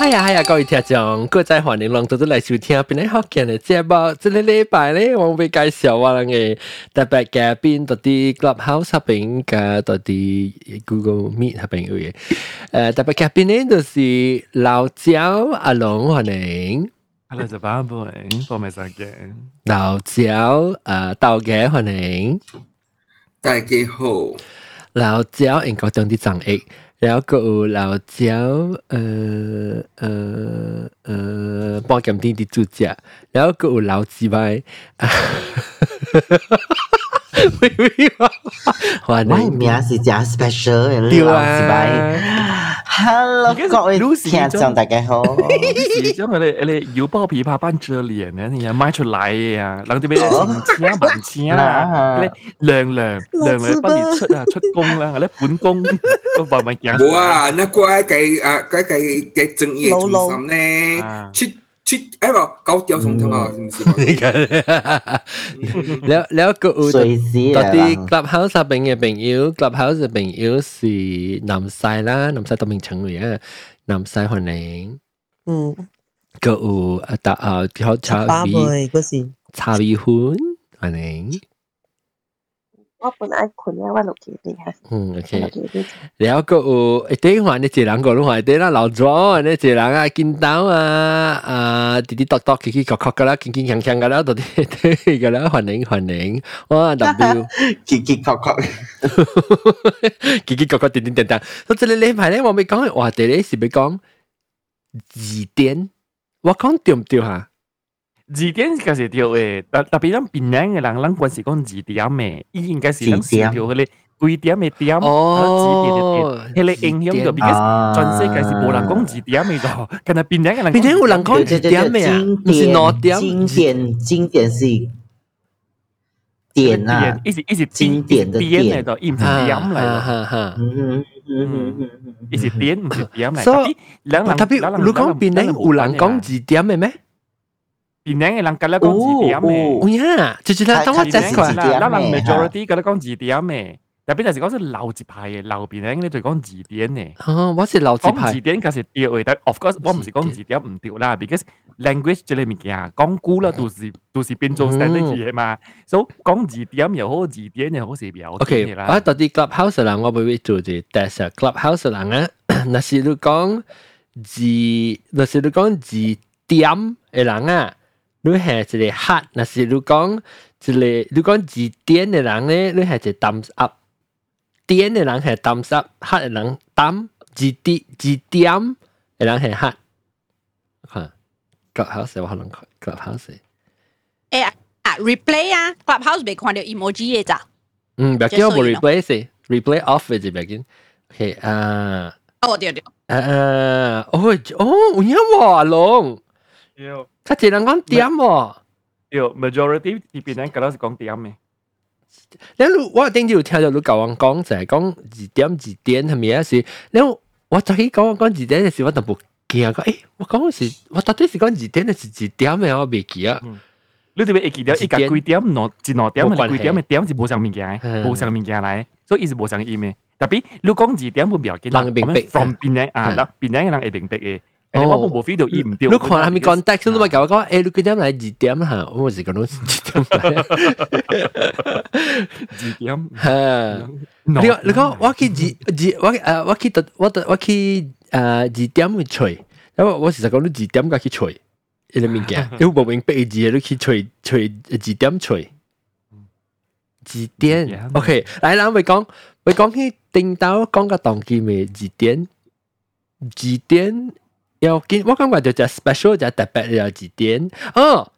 哎呀哎呀，各位听众，各位欢迎让到咗嚟收听边啲福建嘅节目。这个礼拜咧，我会介绍我哋嘅特别嘉宾，到啲 Clubhouse 入边嘅，到啲 Google Meet 入边嘅。诶，特别嘉宾咧就是老焦阿龙，欢迎。 Hello，就巴布宁，我咪实嘅。老焦诶，道嘅欢迎。大家好，老焦应该将啲掌握。 然后佮วก็呃呃呃าเจ้าป้องกัน白 喂喂，欢我迎名是真 special 嘅对老啊 Hello，各位 Lucy 听众大家好。是将佢哋你腰包琵琶班遮脸咧，你又卖出嚟啊！人哋俾钱钱万钱啦，你亮亮亮亮帮你出啊出工啦，你本工都慢慢行。冇啊，那个嘅啊，嗰个嘅正业中心咧啊，出 七哎不九條上堂啊，是唔是？了了個有特啲 clubhouse 入邊嘅朋友，clubhouse 嘅朋友是南西啦，南西都名稱嚟啊，南西可能嗯，個有啊，但啊，比較差別，差別款可能。我本來困咧，我六幾啲嚇，嗯，OK。幾啲。然後個有，誒，啲話你一人個，你話啲啦，老咗，你一人啊，見到啊，啊，滴滴篤篤，奇奇角角噶啦，健健強強噶啦，到啲啲噶啦，歡迎歡迎，哇，W，結結確確，奇奇角角，點點點點，到這裡禮拜咧，我咪講嘅話題咧，是咪講字典？我講對唔對嚇？字典嗰时条诶，特特别咱边领嘅人，咱嗰时讲字典嘅，伊应该是咱条嗰啲几点嘅点，哦，字典嘅点，系你影响到，because 全世界是冇人讲字典嘅咗，但系边领嘅人边听有人讲字典咩啊？唔是攞点，经典经典是点啊，一时一时经典的点典嚟到，伊唔是点嚟哈到。哈哈。嗯嗯嗯嗯伊是点唔是点嚟，所以特别两人特别你讲边听有人讲字典嘅咩？ 边领嘅人隔咧讲字典嘅，哦呀，就系啦，当我边 check 领佢。啦，两人 majority 隔咧讲字典嘅，特别就是讲是留字派嘅，留边领咧就讲字典嘅。哦，我是老字讲牌字。典嗰时对嘅，但 of course 我唔是讲字典唔对啦，because language 这类物件讲古啦，都是都是变做 standard 嘢嘛，所以讲字典又好，字典又好是表 OK，我到啲 clubhouse 啦，我会做啲 test clubhouse 啦啊。那是你讲字，那是你讲字典嘅人啊， 你系一个 hard，那是你讲一个你讲字典嘅人咧，你系一个 thumbs up。典嘅人系 thumbs up，hard 嘅人 thumb，字典字典嘅人系 hard。吓，clubhouse 我可能 clubhouse。诶啊，replay 啊，Clubhouse 未看到 emoji 嘅咋？嗯，别 Just 叫 so 我 you know. replay 先，replay off 嘅就别见。OK，啊。哦，对对，诶哦哦，有影喎，阿龙， 要佢一人讲点喎。要 majority 啲边领隔咧是讲点嘅。你我顶住有听到你教我讲就系讲字典字典系咪啊？是，你我就起讲讲字典嘅时，我就冇惊讲，诶，我讲嘅是我到底是讲字典定是字典嘅？我未记啊。你特别会记得一个几点攞一攞点嘅几点嘅点是无上物件嘅，嗯无上物件嚟，所以伊是无上意嘅。特别你讲字点会唔要紧，人会明白 from 边领啊，嗯嗱边领嘅人会明白嘅。 哦诶，我冇 feel 到伊唔对。你看下面 context，你咪教我讲，诶，你几点嚟字典吓？我是讲到字典嚟。字点。吓，你讲你讲，我去字字我诶我去我我去诶字典去吹，因为我实讲你字典嘅去吹。一个物件，你无明白字，你去吹吹字典吹。字典，OK，嚟啦，咪讲，咪讲起定到讲个动机咪字典，字典 又见我感觉就就 special 就特别嘅字典，哦，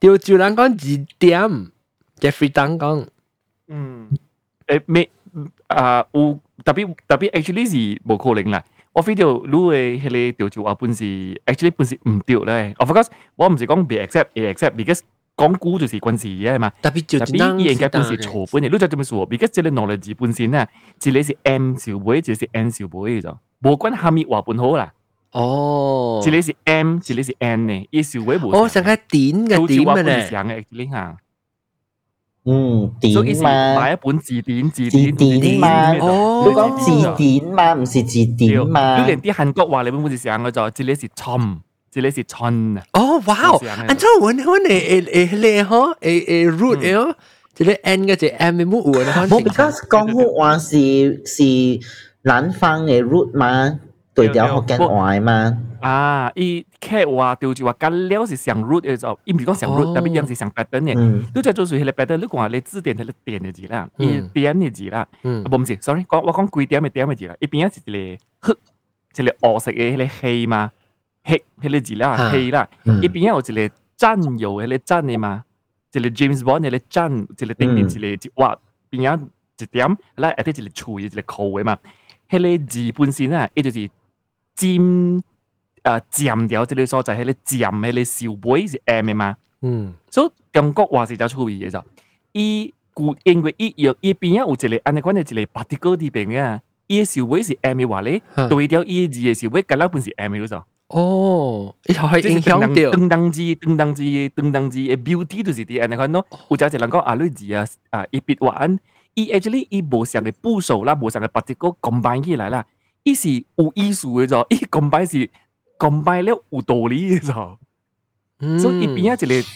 调住人讲字典，Jeffrey 当讲，嗯，诶咩啊？有特别特别 actually 是无可能啦。我 feel 到你嘅迄个调住话本是 actually 本是唔对咧。Of course，我唔是讲被 accept 会 accept because 讲古就是关事嘅嘛。特别就特别伊应该本是错本嘅，你就这么说，because 这个 knowledge 本身啊，一个是 M 小妹，一个是 N 小妹嘅啫，无关下面话本好啦。 哦，一个是 M，一个是 N 呢，伊小妹无。哦，成个点嘅点嘅嘅咧，上嘅 actually 吓。 嗯，所以是典嘛买一本字典，字字典典嘛哦你讲字典嘛，唔是字典嘛你。连啲韩国话你本本是上嘅就，这里是春，这里是春啊。哦，哇！是啊按照阮阮诶诶诶咧吼，诶诶 root 诶哦，即个 n 嘅只 m 嘅木有呢？冇，because 江湖话是是南方嘅 root 嘛， 對調福建話嘛。啊，伊客話調住話緊料是上 root 嘅就，伊唔是講上 root，哦特別樣是上 pattern 嘅。嗯你就做屬迄個 pattern，你講你字典係你點嘅字啦，伊嗯點嘅字啦。嗯啊，冇唔是，sorry，講我講幾點嘅點嘅字啦，一是一個黑，一個黃色嘅迄個黑嘛，黑迄個字啦，啊黑啦。嗯伊邊有一個戰友迄個戰嘅嘛，一個 James Bond 迄個戰，一個定定一個一畫邊啊一點，啦下底一個喙一個口嘅嘛，迄個字本身啊，伊就是尖啊尖條即個所在，迄個尖迄個小尾是 M 嘅嘛。嗯所以中國話是有趣味嘅就，伊故因為伊有伊邊啊有一個安尼款嘅一個 particle 啲邊啊，伊嘅小尾是 M 嘅話咧，啊對調伊字嘅小尾，隔兩本是 M 嘅就。哦，伊頭係即是影響到，燈燈字、燈燈字、燈燈字嘅 beauty 就是啲安尼款咯。有隻一人講啊，你字啊啊，伊別話伊 actually 伊無上嘅部首啦，無上嘅 particle combine 起來啦，伊是有意思嘅就，伊 combine 是 combine 了有道理嘅就。嗯所以伊边啊一个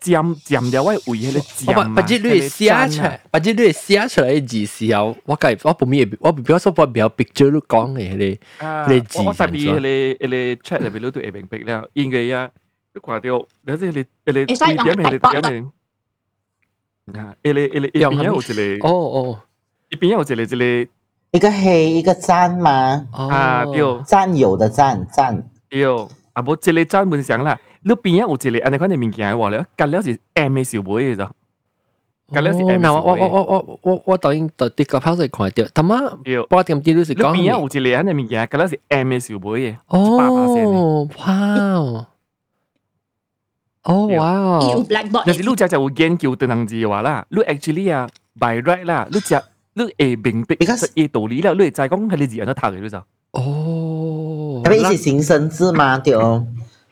尖尖了位为迄个我尖嘛，把把这类写出来，把这类写出来嘅字时候，我计我不咪我不表说我表 picture 都讲嘅迄啊，你字我我特别上咗迄个迄个 chat 入边都会明白了，因为啊，你看到，你即系你你会使用点系你大点系，啊，迄个迄个伊边啊有一个，个，哦哦伊边有一个一个 一个黑一个赞嘛，哦，啊，对赞友的赞赞。对，啊无一个专门上啦，你边啊有一个安尼款嘅物件嘅话咧，隔了是 M 嘅小妹嘅咋，隔了是哦 M 嗱，我我小妹，我我我我抖音到啲个抛嚟看到，他妈对，八点啲都是你边啊讲有一个安尼物件，隔了是 M 嘅小妹嘅，100%哦，哇哦，对哇伊有哦， blackboard 但是你只就有研究等人字嘅话啦，你 actually 啊 by right 啦，你只 你會明白 Because- 伊道理啦，你會知講係你字人都讀嘅，你就。哦，特別一是形聲字嘛，對哦。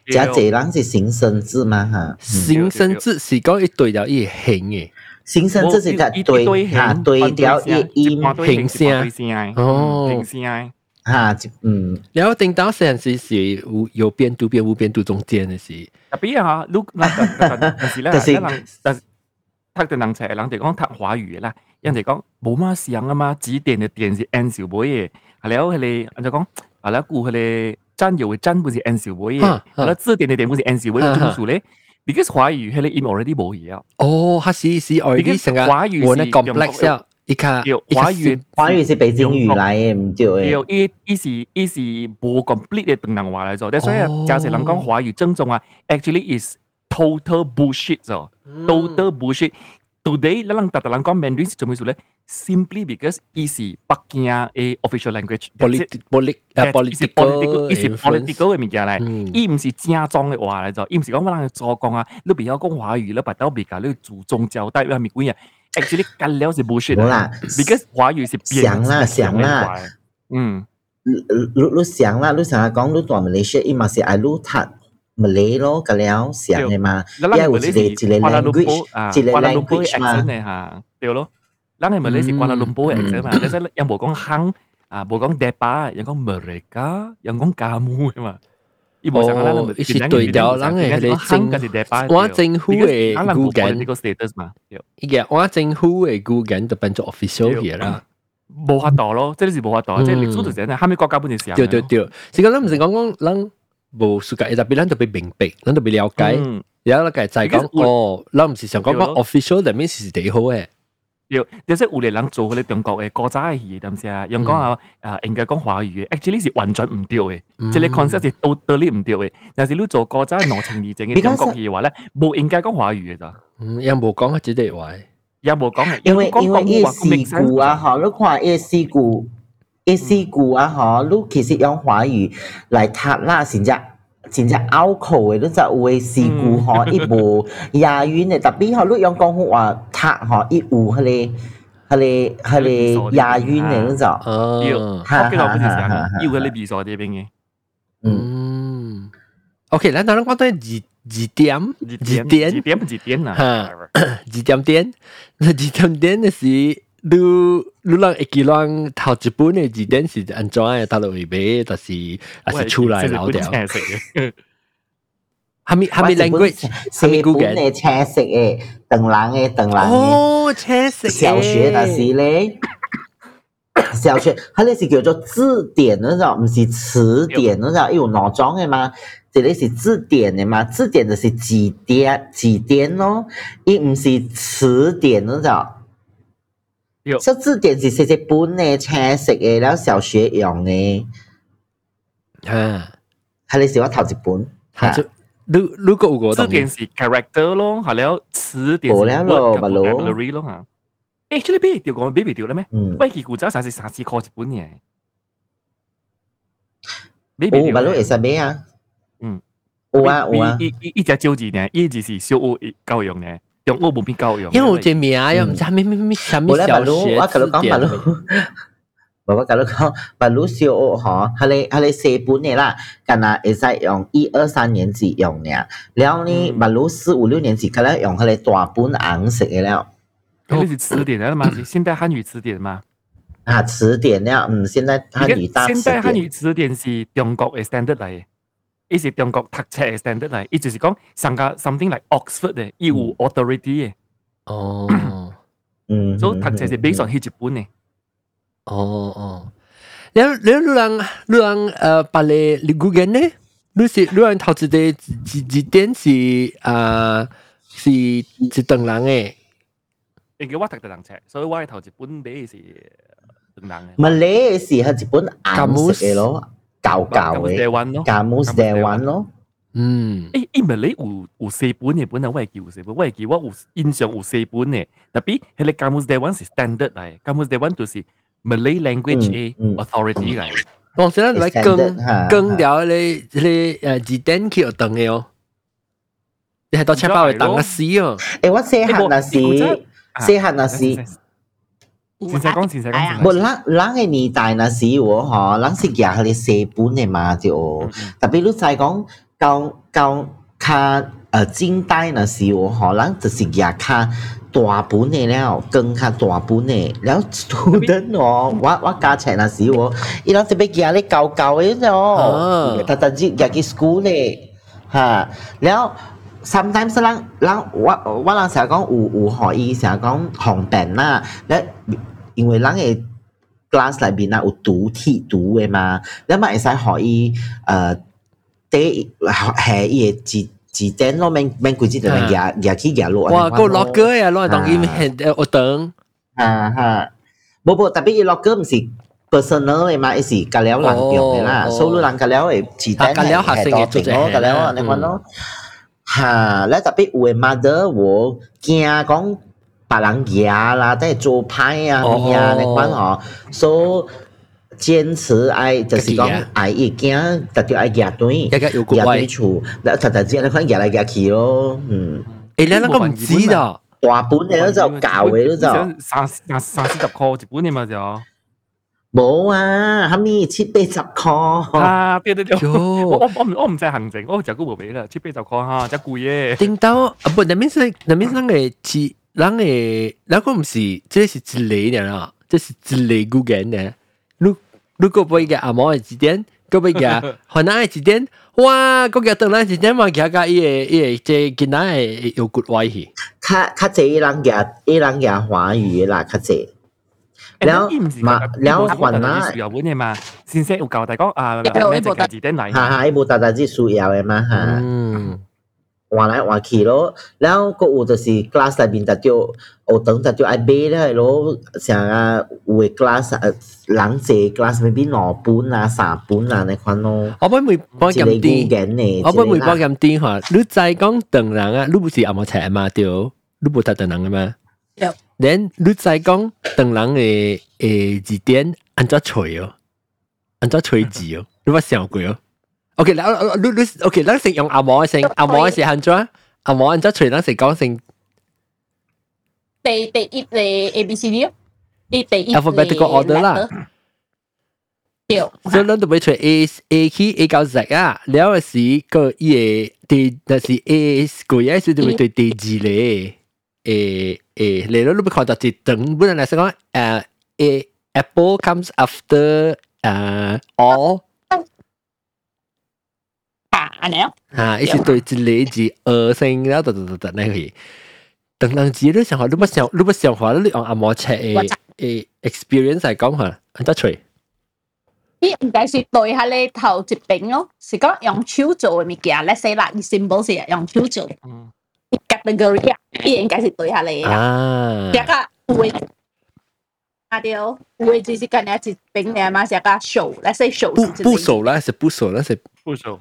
對加這人是形聲字嘛哈，形聲字是講一對了一形嘅，形聲字是一對嚇對調一音形聲聲，哦形聲，嚇，嗯，然後頂到成是是有有邊度邊無邊度中間嘅是，特別啊，你嗱但是咧，就是人但是讀的人才，人哋講讀華語啦，人哋讲冇乜想啊嘛，指定嘅电是 N 小妹嘅，系了佢哋人就讲，系啦，顾佢哋真有嘅真本是 N 小妹嘅，啊啊系啦，字典嘅电本是 N 小妹嘅，啊啊中数咧，because 华语佢哋 im already 冇嘢啊，哦，它是是 already 成个华语我那是 complex 了，一卡有华语华语是北京语来嘅，唔对诶，有伊伊是伊是无 complete 嘅东南话嚟做，所以哦假设人讲华语正宗啊，actually is total bullshit 咗，total bullshit。 Today 咱人特特人讲 Mandarin 是做咩事咧？Simply because 伊是北京嘅 official language。 politic politic 啊 political 伊是 political 嘅物件嚟。嗯伊唔是正宗嘅话嚟做，伊唔是讲乜人做讲啊，你不要讲华语，你白刀别教你祖宗交代咩物鬼啊？Actually 干了是 bullshit 冇啦，because 华语是变想啦想啦，嗯。你你你想啦，你想下讲你在马来西亚，伊嘛是爱你读 马来咯，咁了想嘅嘛，咱因为有一系咪你个一个 Kuala Lumpur 啊 language，一个，Kuala Lumpur language 嘛 accent，嚟吓，对咯。咱系咪你是 Kuala Lumpur accent 嘛？你使有冇讲坑啊？冇讲 Depa，有讲 Mereka，有讲 Kamu 嘅嘛？伊冇上咱哦，一是对调，咱系你坑嘅是 Depa，我政府嘅咱冇语言 political status 嘛，对伊个我政府嘅语言就变做 official 嘅啦。冇法度咯，即系是冇法度，即系历史就系后面国家本就成。对对对，是讲咱唔是讲讲咱 無世界，特別咱特別明白，咱特別了解。嗯，然後咧就係講哦，咱唔是想講講 official，但面是幾好嘅。對，即係有啲人做嗰啲中國嘅國家嘅語，點先啊？用講啊啊，應該講華語嘅，actually 是完全唔對嘅。即係你 concept 係 totally 唔對嘅。但是你做國家內情義正嘅中國語嘅話咧，冇應該講華語嘅咋，嗯，又冇講一啲話。有冇講嘅？因為因為伊個事故啊，嗬，你看伊個事故，伊事故啊，嗬，你其实用华语来读啦，真正真正拗口嘅，你就有嘅事故嗬，伊无押韵嘅，特别嗬，你用广府话读嗬，伊有迄个迄个迄个押韵嘅，你就要，哦，我记得本就成，要佢啲比赛啲边嘅。嗯嗯，OK，咱当然讲到字 字典字字典字典典字典啊哈字典典，那字典典的是 你你让一个人头一本的字典是安装的大陆语别但是还是出来老掉还没还没来过什么古典的才是诶等郎诶等郎哦才色小学的是嘞小学它那是叫做字典那种不是词典那种有闹装的吗这里是字典的嘛字典就是字典字典哦伊不是词典那种有。所以字典是細細本嘅車食嘅，然後小學用嘅，嚇，係你是我頭一本。係就如如果有個字典是 character 咯，係了詞典是冇了咯 word 咪咯。vocabulary 咯嚇。誒，出嚟俾調講俾調啦咩？嗯，喂，佢古仔晒是三四個一本嘢。俾哦，俾調咪咯，會使咩啊？嗯，有啊有啊，一一一隻招字呢，一字是小學教用呢，中国不比教育，因为我这名又唔知咩咩咩什么小学我可能讲白露，我可能讲白露小 哦学，他咧他咧四本年啦，干那会使用一二三年级用咧，然后呢白露四五六年级可能用他咧大本红色嘅了。那是词典了吗？现代汉语词典吗？啊，词典了，嗯，现代汉语大。现代汉语词典是中国嘅 standard 嚟。伊是中國讀冊嘅 standard 嚟，伊就是講上加 something like Oxford 嘅，伊有 authority 嘅。哦，嗯，所以讀冊是 based on 迄一本嘅。哦哦，你你你人你人誒，把你你 Google 呢？你是你人頭一個一一點是啊是一等人嘅。因為我讀得人冊，所以我頭一本俾是等人嘅。馬來是係一本硬式嘅咯。旧旧咁台嘅，湾咯。加姆斯台湾咯，嗯，诶，因为你有有四本嘅本啊，我系记有四本，我系记我有印象有四本嘅，特别系你 Kamus Dewan 是 standard 嚟，Kamus Dewan 就是 Malay language 嘅嗯嗯 authority 嚟。当时咧来 Standard，更哈更了你你诶字典去学邓嘅哦，你系到车包会邓嘅死哦。诶我细汉那时，细汉那时。 真使讲，真使讲。无人人嘅年代那時我吼，人是廿佢哋寫本嘅嘛就，特別你再讲教教卡呃近代那时我吼，人就是廿卡大本的了，更卡大本的，然後 student 哦，我我加钱那時我，伊人特別廿咧教教的哦，特特只廿去 school 嘞哈，然后。sometimes 人人我我人成日講有有可以成日講紅病啦，咧。因为咱嘅 glass 里边啊有毒体毒嘅嘛，你咪会使可以诶第系伊嘅字字典咯，免免规只就嚟夹夹起夹落。哇，个落歌呀，攞嚟当伊系诶学邓。啊哈，冇冇特别伊落歌唔是 personal 嘅嘛，伊是夹了人用嘅啦，所以人夹了嘅字典系系多定咯，夹了你讲咯。吓，咧特别有嘅 mother 我惊讲。 别人牙啦，即系做派啊，呀，你讲嗬，所以坚持爱就是讲爱一件，特别爱牙对，牙有个牙对位，处，嗱特特之你讲牙嚟牙去咯，嗯，诶，你谂个唔知道，大本嘅都就教嘅都就，三三三四十块一本嘅嘛就。冇啊，后面七八十块，啊，对对对，我哟，我我唔我唔知行政，我就估冇俾啦，七八十块哈，真贵嘅。顶到啊不，那边是那边人嘅字， 人嘅，那个唔是，这是一类嘅啦，这是一类语言嘅。如如果俾个阿毛嘅字典，个俾个河南嘅字典，哇，个个邓人字典嘛，佢个伊个伊个即系囡仔系有骨位去。较较济伊人牙伊人牙华语啦，较济。แล้วมาแล้วขวัญนะ 有本嘢嘛，先生有教大家啊，咩只字典嚟？哈哈，伊无大大之需要嘅嘛哈。嗯， 換來換去咯，然後閣有就是 class 內面就叫學堂就叫愛買咧咯，像啊有誒 class 啊人濟 class maybe 兩本啊三本啊那款咯。我本未幫咁啲，我本未幫咁啲嚇。你再講唐人啊，你唔是阿冇齊嘛對，你唔讀唐人嘅咩？Yep。然你再講唐人誒誒字典安怎取哦？安怎取字哦？你有冇想過哦？？OK，嗱，你你 OK，咱先用阿毛嘅先，阿毛嘅是按怎？阿毛按怎吹？咱先讲先第第一嚟 A B C D 咯，你第一 alphabetical order 啦。 所以咱都要找 A A 去 A 到 Z 啊，了是个伊个第，但是 A 个嘢是就会对第二咧，诶诶，嚟到你要看到一等，本来嚟讲诶，A Apple comes after 诶 all 啊，安尼哦，啊，伊是对一个字二声，然后等等等等那个。等等字你想下，你不想你不想话，你用阿摩切诶诶 experience 嚟讲下，安得吹。伊唔该是对下你头一饼咯，是讲用手做嘅物件，let's say 啦，伊 symbol 是用手做，嗯，伊 category 啊，伊应该是对下你啊，啊，一个会啊对，会就是干日一饼嚟嘛，是一个手，let's say 手不不熟啦，是不熟啦，是不熟。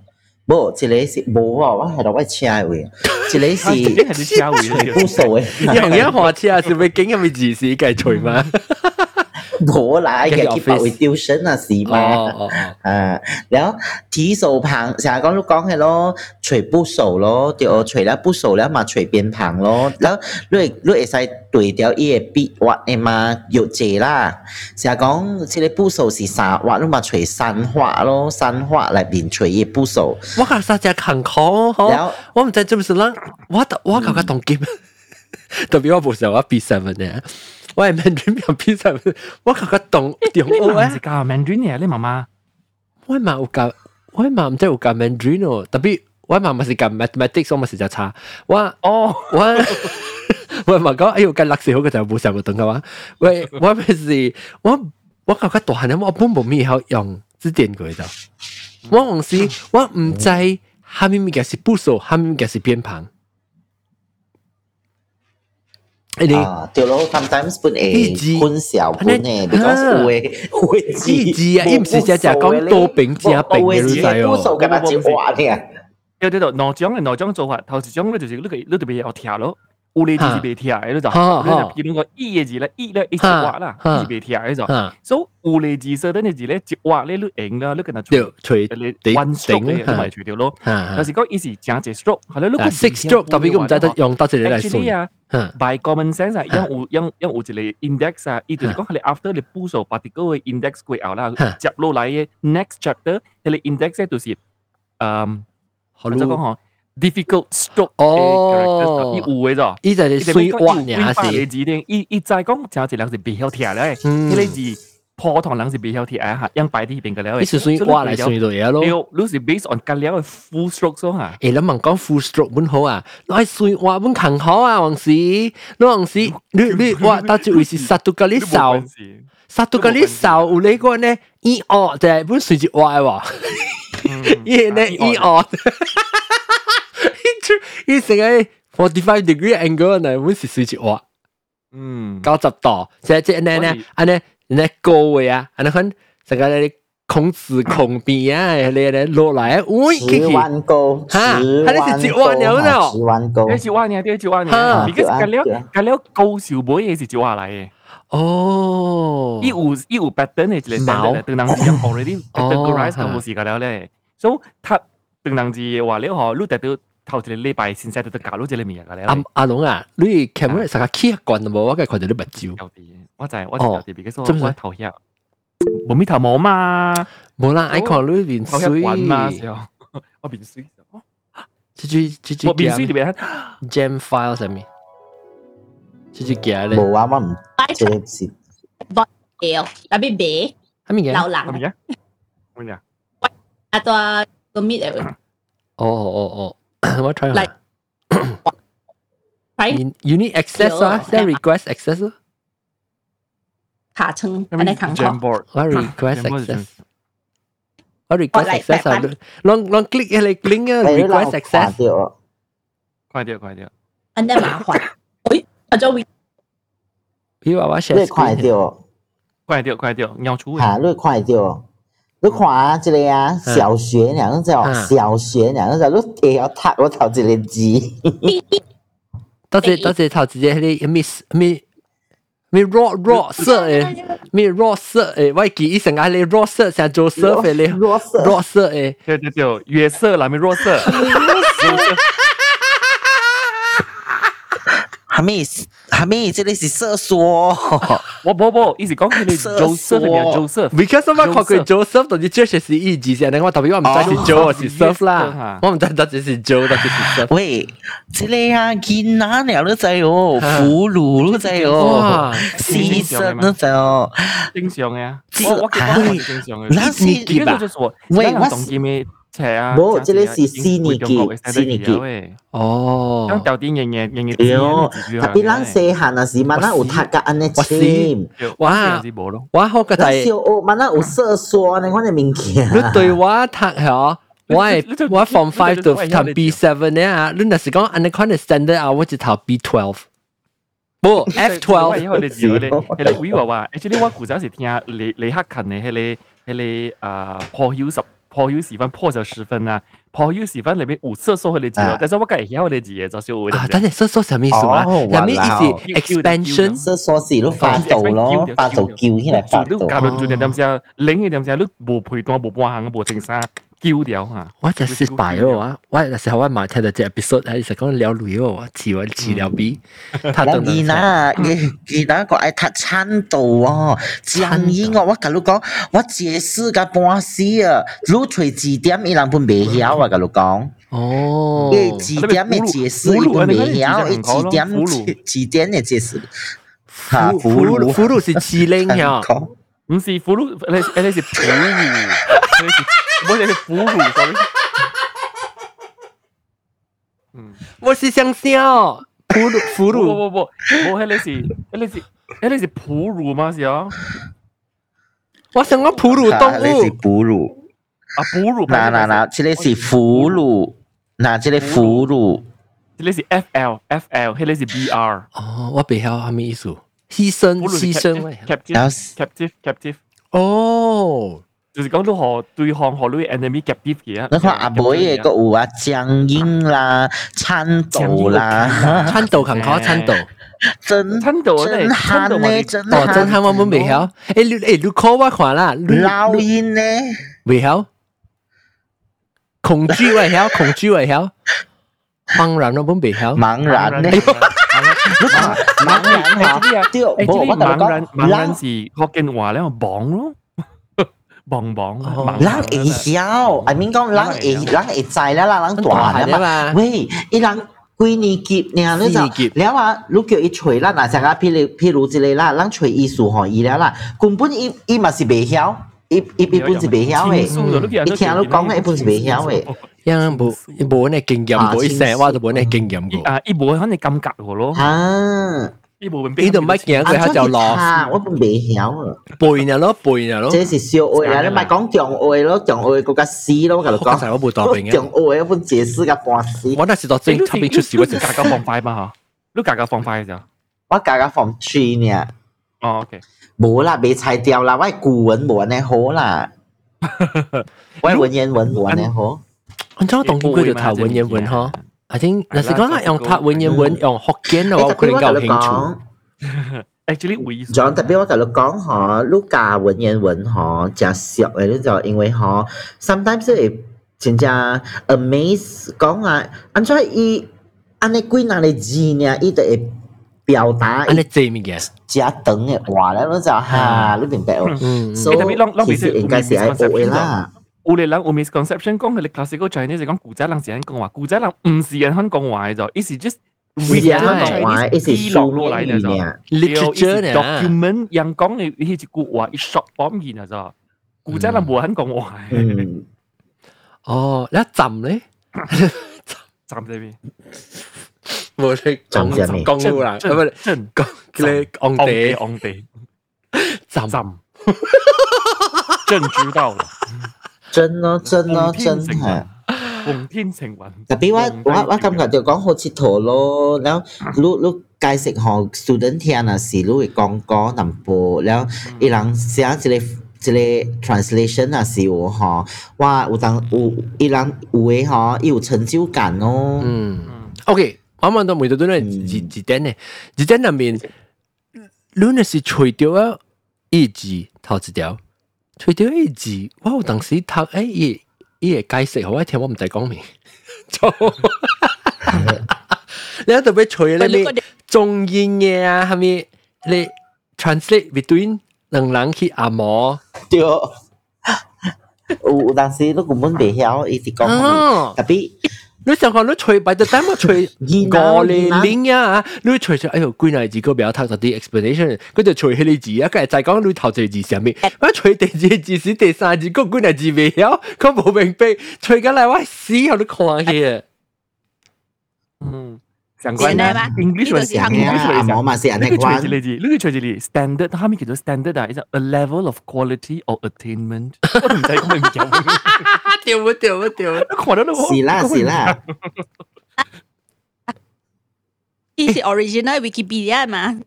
不，这里 是不啊，我还到外吃回，这里是。一还是吃回，无所谓。车吃，是不？给人家没知识该吗？無啦，跟住嘅佢 office 會丟身啊，是哦嘛？哦哦，啊，然後提手旁成日講都講嘅咯，隨部首咯，對，隨了部首了嘛，隨邊旁咯，然後你你會使對調伊個筆畫嘅嘛，有謝啦，成日講即個部首是三畫，你嘛隨三畫咯，三畫嚟邊隨伊部首，我講三隻坎坷，然后我唔知做咩事啦，我我搞個動機，特別我冇時候我 B seven 嘅，我 係 Mandarin 變 B seven，我搞個動中你學咧媽唔是。教 Mandarin 嘅，你媽媽我媽有教，我媽唔知有教 Mandarin 哦，特別我媽咪是教 mathematics，我咪是就差。我哦，我我媽講，哎呦，跟歷史好嘅就冇上過等嘅話，喂，我咪是我我教個大漢我本冇咩好用字典佢就，我紅時我唔知下面物件是部首，下面物件是偏旁。 你啊，对咯，sometimes 本呢字会混淆本嘅，because 会会呢字啊，伊唔是只只讲多饼加饼嘅，你知部首哦。嘅嘛，只画嘅。对对对，两种嘅两种做法，头一种咧就是你个你特别有听咯， 有啲字是未听嘅，你就哈你就譬如讲一嘅字咧，一咧一直画啦，哈一未听嘅就，啊，所以有啲字说等嘅字咧，一画咧你赢啦，你跟佢对，吹你顶 one stroke 咧，顶你咪除掉咯。啊但是讲伊是正一 stroke，系咧，你啊，six stroke 特别佢唔知得用到这里来 Actually 算。啊啊，by common sense 啊，因有因因有一个 index 啊，伊就是讲系你 after 你部数 particle 嘅 index 过后啦哈，接落嚟嘅 next chapter，你 index 咧就是诶，好或者讲嗬 difficult stroke 哦嘅 characters，伊有嘅咋。伊就系水滑呢嘅是，字咧，伊伊再讲就系人是未晓听咧，嗯迄个字普通人是未晓听啊，吓，用摆啲边个了伊是水滑来水到嘢咯。了，你是 based on 隔了嘅 full stroke 所吓。诶，你问讲 full stroke 本好啊，我系水滑本勤好啊，黄时，你黄时，你你哇，到最为是杀到个你手，杀到个你手，有你个呢，伊哦就系本水节滑喎，伊呢伊哦， 伊成个 forty five degree angle 呢，本是水节滑。嗯，九十度，即系即系呢呢，安呢呢高位啊，安呢看成个你孔子孔边啊，你你落来，喂，十去去，万高，哈十他那是一万了呢十万高，第一万年，第一万哈年，because 隔了隔了高少妹嘅是一话嚟嘅，哦，伊有伊有 pattern 嘅一个毛 standard，当人是 already 哦 categorize 哈到冇时间了咧，所以他当人是话了嗬，你得到 头一个礼拜先使得到搞到这个物嘅阿咧。阿龙啊，你 camera 成个 key 惯冇，我梗系看到你目睭，有啲，我就系我就有啲，because 真系我头壳冇咪头毛嘛，冇啦，爱看你面头壳水，滚嘛时候，我面水，这句这句我面水 game 里边 jam file 上面，这句嘅咧，冇啊，我唔摆即系是条，特别白，系咪嘅？流系咪浪，啊？乜嘢？啊多个 mid 嚟哦哦哦， 我 try 下。喂，you need access 啊？Send request access 啊？卡层。我 request access。我 request access 啊！你，你，你 click 嘅，你 request access。快啲，快啲。咁你麻烦。喂，阿 Joey。俾娃娃 share。快啲哦！快啲，快啲，尿出。吓，你快啲哦！你看啊，这里啊，小学两个字哦，小学两个字，你也要，我读这个字。多谢多谢，头直接你，miss me me raw 色诶，me 色诶，我记一声啊，你 raw 色像做社会嘞色色诶，对对对，约瑟啦，me raw 色。哈密，哈密，这里是瑟瑟。我不不，以前讲的是 Joseph，不是 Joseph。Because 我讲的是 Joseph，所以只学习一级先。我特别我唔知是 Joe 还是 Joseph 啦，我唔知道这是 Joe，这是 Joseph。喂，这里啊，剑啊，鸟都济哦，俘虏都济哦，死神都济哦，正常啊，我我讲好正常的，你先记吧。喂，我讲咩？ 我懂见咩车啊？冇这样子啊这里是已经会中国嘅四年级 standard 嚟嘅哦咁，掉啲嘢嘢嘢嘢对，特别咱细汉啊时，慢慢有读甲安尼我是签，哇哇，冇咯。我好个咱系。小学慢慢有射缩安尼款嘅物件。你对我读嗬，我系你就我 from 你就 five 到你就谈 B seven 咧啊，你若是讲按你看你 standard 啊，我就读 B twelve，不 F 以 twelve，后你知道咧，系你会话话，actually 我古早时听李李克勤嘅系你系你啊破晓十 พ有อายุ๔分๐破อจะซื้อเฟอร์น่าพออายุ๔๐๐เลยไม่ถูกเสื้อโซ่ expansion 色สื้发抖咯，发抖叫起来发抖。加ตฟ้าโ零กิวนี่แห半行ฟ้า 叫掉啊。我就失敗咯啊！我那时候我買睇到隻 episode，还是讲聊女哦，似我似聊 B，他咱等等伊那，伊伊那個愛讀餐道哦，講英哦，我甲你講，我解釋甲半死啊，你找字典伊人本袂曉啊，甲你講，哦，伊字典嘅解釋伊本袂曉，伊字典字典嘅解釋，哈，俘虜俘虜是 欺凌呀，講唔是俘虏，你你你是俘虏，你是我哋是俘虏，sorry。嗯，我是想笑，俘虏俘不虏，不不，我迄个是，迄个是，迄个是哺乳吗？是啊，我想讲哺乳动哈，你是物，哺乳，啊哺乳。嗱嗱嗱，这个是俘虏，嗱这个俘虏，呢个是 F L F L，迄个是 B R。哦，我袂晓系咩意思？ 牺牲俘虏是牺牲喂， captive 然后 captive captive，哦，就是讲到何对抗何类 enemy captive 嘅。你看阿妹嘅个有啊，江英啦，餐道啦，餐豆勤考餐豆，真餐道真慳呢，真哦，真慳系我冇袂晓，诶你诶你 call 我看啦，你老鹰呢？袂晓，恐惧会晓，恐惧会晓，茫然我冇袂晓，茫然呢？ 你看茫然吓，对，诶，冇我同你茫然讲，人茫然是福建话咧，绑咯，绑绑啊，茫然人会晓，I mean 讲人会人会知啦，啦人大啦嘛。嘛，喂，伊人几年级呢？你四年级就了啊，你叫伊找啦，嗱，像啊，譬如譬如之类啦，人找意思吼伊了啦，根本伊伊嘛是袂晓，伊伊伊本是袂晓情诶。愫的，你听你讲嘅一般是袂晓诶。 因无无呢经验，无一成我就无呢经验过。啊，伊无可能感觉个咯，啊，伊无呢度乜嘢佢喺就落我本袂晓啊。背呢咯，背呢咯。这是小学啦，你咪讲中学咯，中学嗰个死咯，我同你讲。我刚才我冇答应嘅中学一本解释嘅半死，我那时到正特别出事嗰阵，价格放快嘛吓，你价格放快嘅时候，我教嘅 form three 呢，哦，OK，冇啦，未裁掉啦，我系古文冇安尼好啦，我系文言文冇安尼好。 我知我当见佢就读文言文呵。I think 那时讲啦，用读文言文用福建嘅话，我可能够有兴趣。 actually 会 John 特别我同你讲嗬，你教文言文嗬，真俗嘅，你就因为嗬，sometimes 会真正 amaze 讲啊，安怎伊安尼几若个字呢，伊就会表达安尼做物件，真长嘅话咧，你就哈，你明白哦？嗯，所以其实应该是系学嘅啦。 有啲人有 misconception 讲佢哋 classical Chinese 就讲古仔人是肯讲话，古仔人唔是人肯讲话嘅就，伊是 just 是啊，话一是记录书落来嘅就。面语呢， literature 呢 document 人讲嘅呢一句话，一 short form 嘅就，古仔人冇肯讲话嘅，嗯，哦，你一浸咧，站这边。冇你浸什么讲啦，唔系正讲你昂地地昂地浸，站，正知道了， 真咯真咯奉天真系承运。，奉天承运。特别我我我感觉就讲好佚佗咯，然后你你解释互 student 听啊是，你会讲讲淡薄，然后伊人写一个一个 translation 啊是有吼，哇有当有伊人有诶吼，伊有成就感咯。嗯，OK， 我问到每度都系字字典嘅，字典入面，你那是除掉啊一字头一条， 除掉一字，我有当时读诶伊伊嘅解释，好一听我唔使讲明，错。你喺度俾除咧咩中英嘅啊，系咪你 translate between 两人去按摩？对，有有当时你根本袂晓，伊直讲，特别。 你想看你吹 by the time 我吹 個零零啊，你吹出哎呦，幾耐字個表讀到啲 explanation，佢就吹起你字啊，跟住再講你頭字字上面，我吹第二字是第三字，個幾耐字未曉，佢冇明白，吹緊嚟我死我都看起。嗯。相關啦，English 係相關，我嘛是安尼講。你吹字，你吹字你 standard，他咪叫做 standard 啊，is a level of quality or attainment。我唔使講明講。掉唔掉唔掉？看到都是啦是啦。呢是 original Wikipedia 嘛？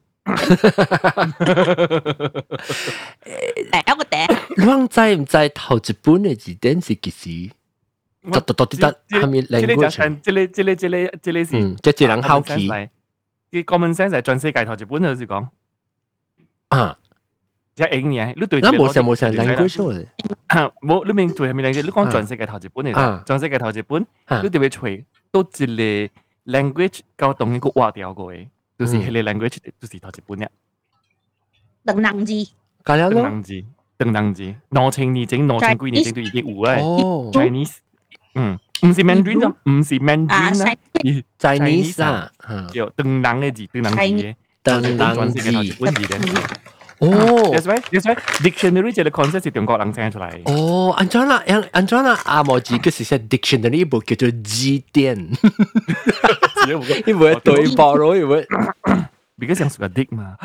第一個第。你知唔知頭一本嘅字典是幾時？到到到底得系咪 language？即系即系即系即系是，嗯，即系人好奇。啲 common sense 系全世界头一本就是讲啊，即系英嘢，你对。那冇成冇成 language 嚟。冇，你明对系咪 language？你讲全世界头一本嚟，全世界头一本，你特别吹都一个 language 够当一个划掉过嘅，就是系个 language 就是头一本嘅。邓能字。加了咯。邓能字，邓能字，两千年整，两千几年整都已经有啦。Chinese。 嗯，唔是 Mandarin 就唔是 Mandarin 啦，Chinese 啊，有邓冷嘅字，邓冷字嘅，邓冷字，本字嘅。哦，that's right，that's right，dictionary 就系 concept 系中国人整出嚟。哦，安装啦，安装啦，阿莫字嘅是写 dictionary 一部叫做字典，一部系对白咯，一部。because 像是个 dick 嘛。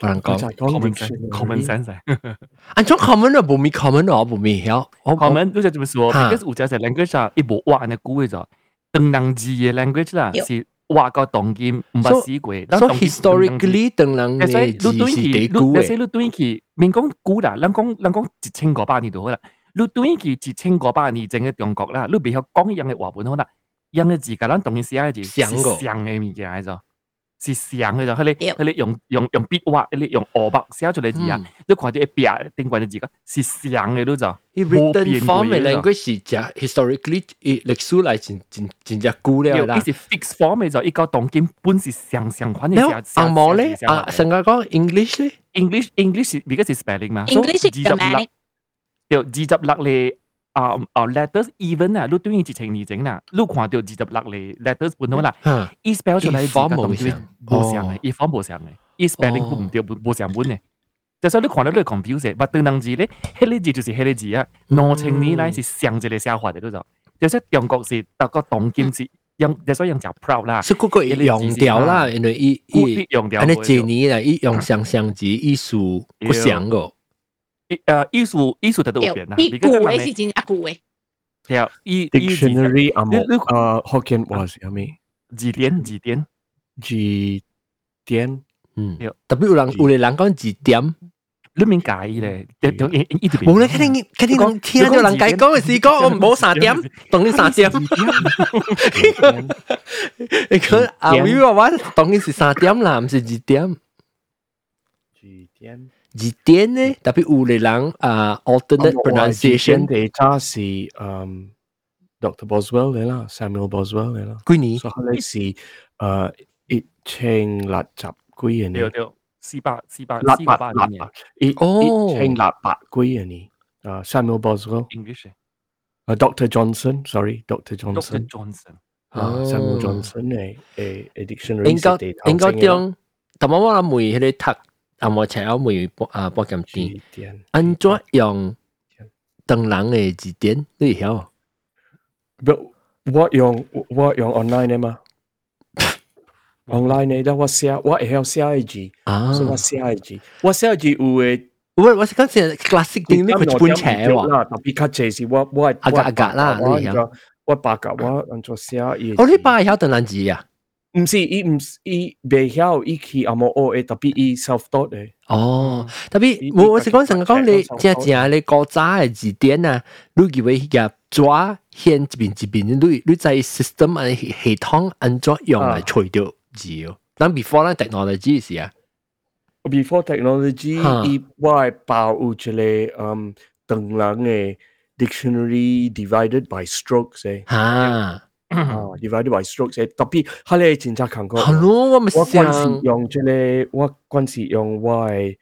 我人讲 common sense，common sense。安种 common 啊，冇咪 common 啊，冇咪晓。common 都系点说？because 有只系 language 啊，一部话呢古嘅就，邓能字嘅 language 啦，是话个当今唔系死鬼。所以 historically 邓能嘅字是几古嘅。所以你对佢，明讲古啦，人讲人讲一千个百年就好啦。你对佢一千个百年整嘅中国啦，你别晓讲一样嘅话本好啦，一样嘅字，甲咱当今写嘅字是像嘅物件嚟咗。 是像嘅就，佢哋佢哋用用用笔画，佢哋用鹅白写出嚟字啊，你看啲一笔定关嘅字个，是像嘅都就。written form 嘅 language 是只 historically 历史嚟真真真只古了啦。佢是 fixed form 嘅就，依个当今本是相相款嘅字。阿毛咧，啊，成个讲 English 咧，English English 而家是 spelling 嘛，English 系 grammar。有二十六咧。 啊啊 letters even 啊，你對於直情而整啦，你看到二十六嚟 letters 本土啦，，e spell 出嚟字個同佢冇相。嘅，伊方冇相嘅，伊 spelling 唔對冇相本嘅。就所以你看到你 confuse，但對能字咧，迄個字就是迄個字啊，兩千年來是上一個寫法嘅都就，就說中國是得個當今是用，就所以用就 proud 啦，是嗰個用掉啦，因為伊伊用掉，安尼幾年嚟伊用相相字藝術不相個。诶艺术艺术得到变啦，啲古嘅是真系古嘅。系啊，依 dictionary 啊冇诶 Hokkien 话是系咪？字典字典字典，嗯，特别有人有人讲字典，你免介意咧，冇咧，肯定肯定讲听到人介讲嘅时讲，我唔好三点，当你三点。你讲阿 Will 话当你是三点啦，唔是字典。字典。 字典呢，特别有嘅人啊，alternate pronunciation 嘅渣是嗯 Dr. Boswell 嚟啦，Samuel Boswell 嚟啦，几年？所以是诶一千六十几年。对对，四百四百四百八年。一一千六百几年。啊，Samuel Boswell。 English。啊，Dr. Johnson，sorry，Dr. Dr. Johnson。Johnson。啊，Samuel Johnson 嘅诶诶 dictionary 应该应该将，但我我谂每迄个读。 啊，我请我每啊博咁啲，安怎用 等人嘅字典，你会晓？不，我用我用 online 嘅嘛，online 嘅，但我写我会晓写嘅字，啊，所以我写嘅字，我写嘅字有诶。我我是讲是 classic 定呢个一本册喎，啦，特别较济是我我阿格阿格啦，我你晓？我八格我按做写嘢。哦，你爸晓等人字啊？ 唔是，伊唔伊未晓，伊去阿冇学嘅，特别伊 self taught 嘅。哦，特别我我是讲成讲你正正你古早嘅字典啊，你以为入抓现一边一边，你你在 system 啊系统安怎用嚟除掉字哦？但 before 咧 technology 是啊。 before technology，伊我系包有一个嗯等人嘅 dictionary divided by strokes 嘅。 啊。啊，divided by strokes 誒，特別喺你真正看過。係咯，我咪我嗰時用即個，我嗰時用我係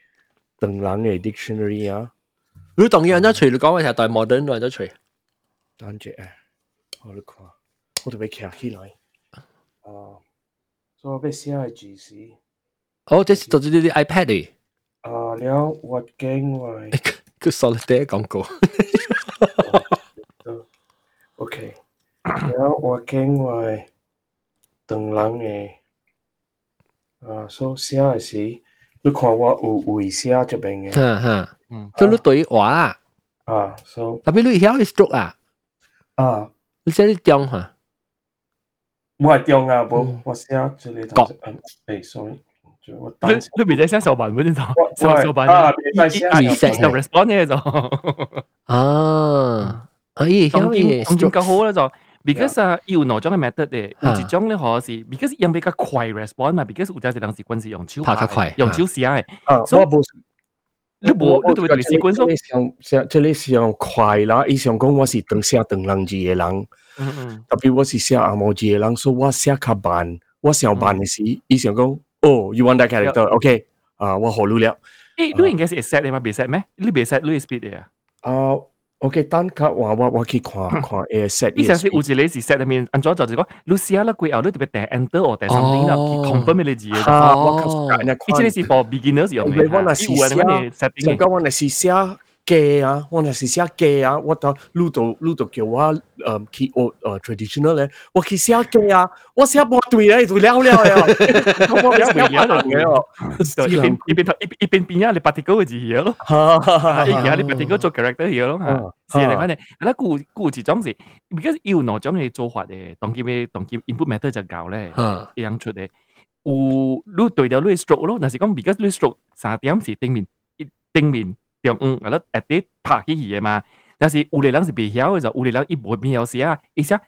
等人嘅 dictionary 啊。你當然咗除，你講嘅時候代 modern 都咗除。等住誒，我嚟看，我特別企起來。啊，所以我俾寫嘅字是。哦，這是做啲啲 iPad 嚟。啊，了，我驚我。佢 solid 廣告。OK。然后 working 为等人诶，啊，所以写诶是，你看我有为写这边诶，哈哈，嗯，所以你对话啊，啊，所以，特别你晓 stroke 啊，啊，你写你中哈，我系中啊，无我写这里，诶，sorry。你你未使寫手板嗰啲就，手手板啊，未使寫就 respond 呢就，啊，可以，咁點咁點更好咧就。because 啊。要攞張嘅 method 咧，有一種咧，可能係，because 樣比較快 respond 嘛，because 我哋係當時軍事用超，爬得快，用超時啊，所以，你冇，我特別幾時軍裝，想，即係你想快啦，你想講我是當下當浪子嘅人，特別我是寫阿毛子嘅人，所以我想卡班，我想班嘅事，你想講，oh you want that character，ok，啊我好努力，你最近嘅 set 有冇被 set 咩？你被 set 你 speed 呀？啊。OK，等下我我我去看看誒 set。呢陣時有一個是 set 入面，按咗就係講，你寫啦過後，你特別訂 enter 或訂 something 啦，去 confirm 你字嘅。啊，我靠！呢個是 for beginners 用嘅。我那是寫，就講我那是寫嘅啊，我那是写嘅啊，我到路度路度叫我诶去学诶 traditional 咧，我去写嘅啊，我写半对咧就了了呀，我写半嘢就嘅，一边一边一一边边啊，你 particle 嘅字嘢咯，而家你 particle 做 character 嘢咯吓，是嚟讲咧，嗱故故事种是，because 要哪种嘅做法嘅，当佢咩当佢 input method 就教咧，一样出嚟，有你对掉你 stroke 咯，但是讲 because 你 stroke 三点是正面正面。 中午我咧 at 啲拍起嘢嘛，但是有啲人是未晓嘅就，有啲人伊无边有写啊，伊写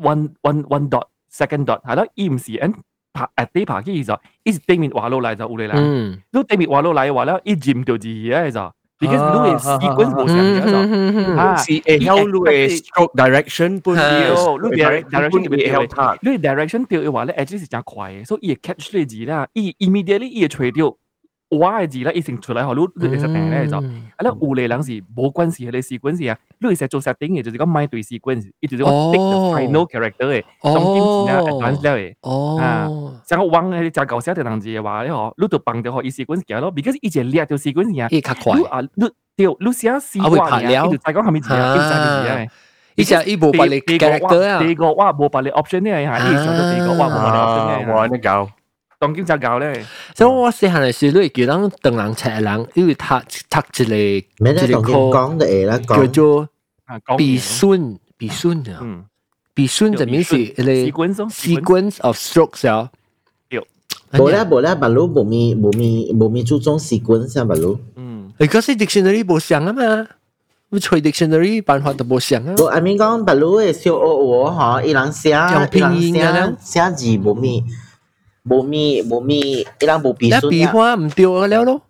one one one dot second dot 系咯，伊唔是按拍 at 啲拍起就，伊是对面画落嚟就有啲人，你对面画落嚟嘅话咧，伊占到字嘅就。because 你嘅 sequence 冇成嘅就，啊，是会晓你嘅 stroke direction 半掉，你 direction 会晓拍，你 direction 掉嘅话咧，actually 是真快嘅，所以伊 catch 你字啦，伊 immediately 伊会吹掉。 我嘅字咧，一成出嚟后，你你实定咧就，啊咧有啲人是冇关系，你 sequence 啊，你实做 setting 嘅，就是讲买对 sequence，伊就是讲 take the final character 嘅，当今字咧 advance 了嘅，啊，像我往你只搞写条人字嘅话咧，嗬，你就bằng到学伊 sequence 嘅咯，because 以前列条 sequence 啊，伊较快，啊，你条你写四挂嘅，伊就再讲后面字啊，伊就字啊，伊只伊冇把你 character 啊，第个哇冇把你 option 咧，吓，伊上到第个哇冇把你 option 咧，我呢搞。 当经就教咧，所以我细汉嘅时，你叫人等人赤人，因为读读一个一个讲的啦，叫做鼻酸鼻酸啊，鼻酸就面是你 sequence of strokes 啊。冇啦冇啦，白佬冇咪冇咪冇咪注重 sequence 啊，白佬。嗯，你嗰时 dictionary 冇上啊嘛。你吹 dictionary 办法都冇上啊！我 I mean 讲，白佬嘅小学我嗬，伊人写用拼音嘅写字冇咪。 冇咪冇咪，伊人冇鼻酸啊！鼻花唔掉咗了咯，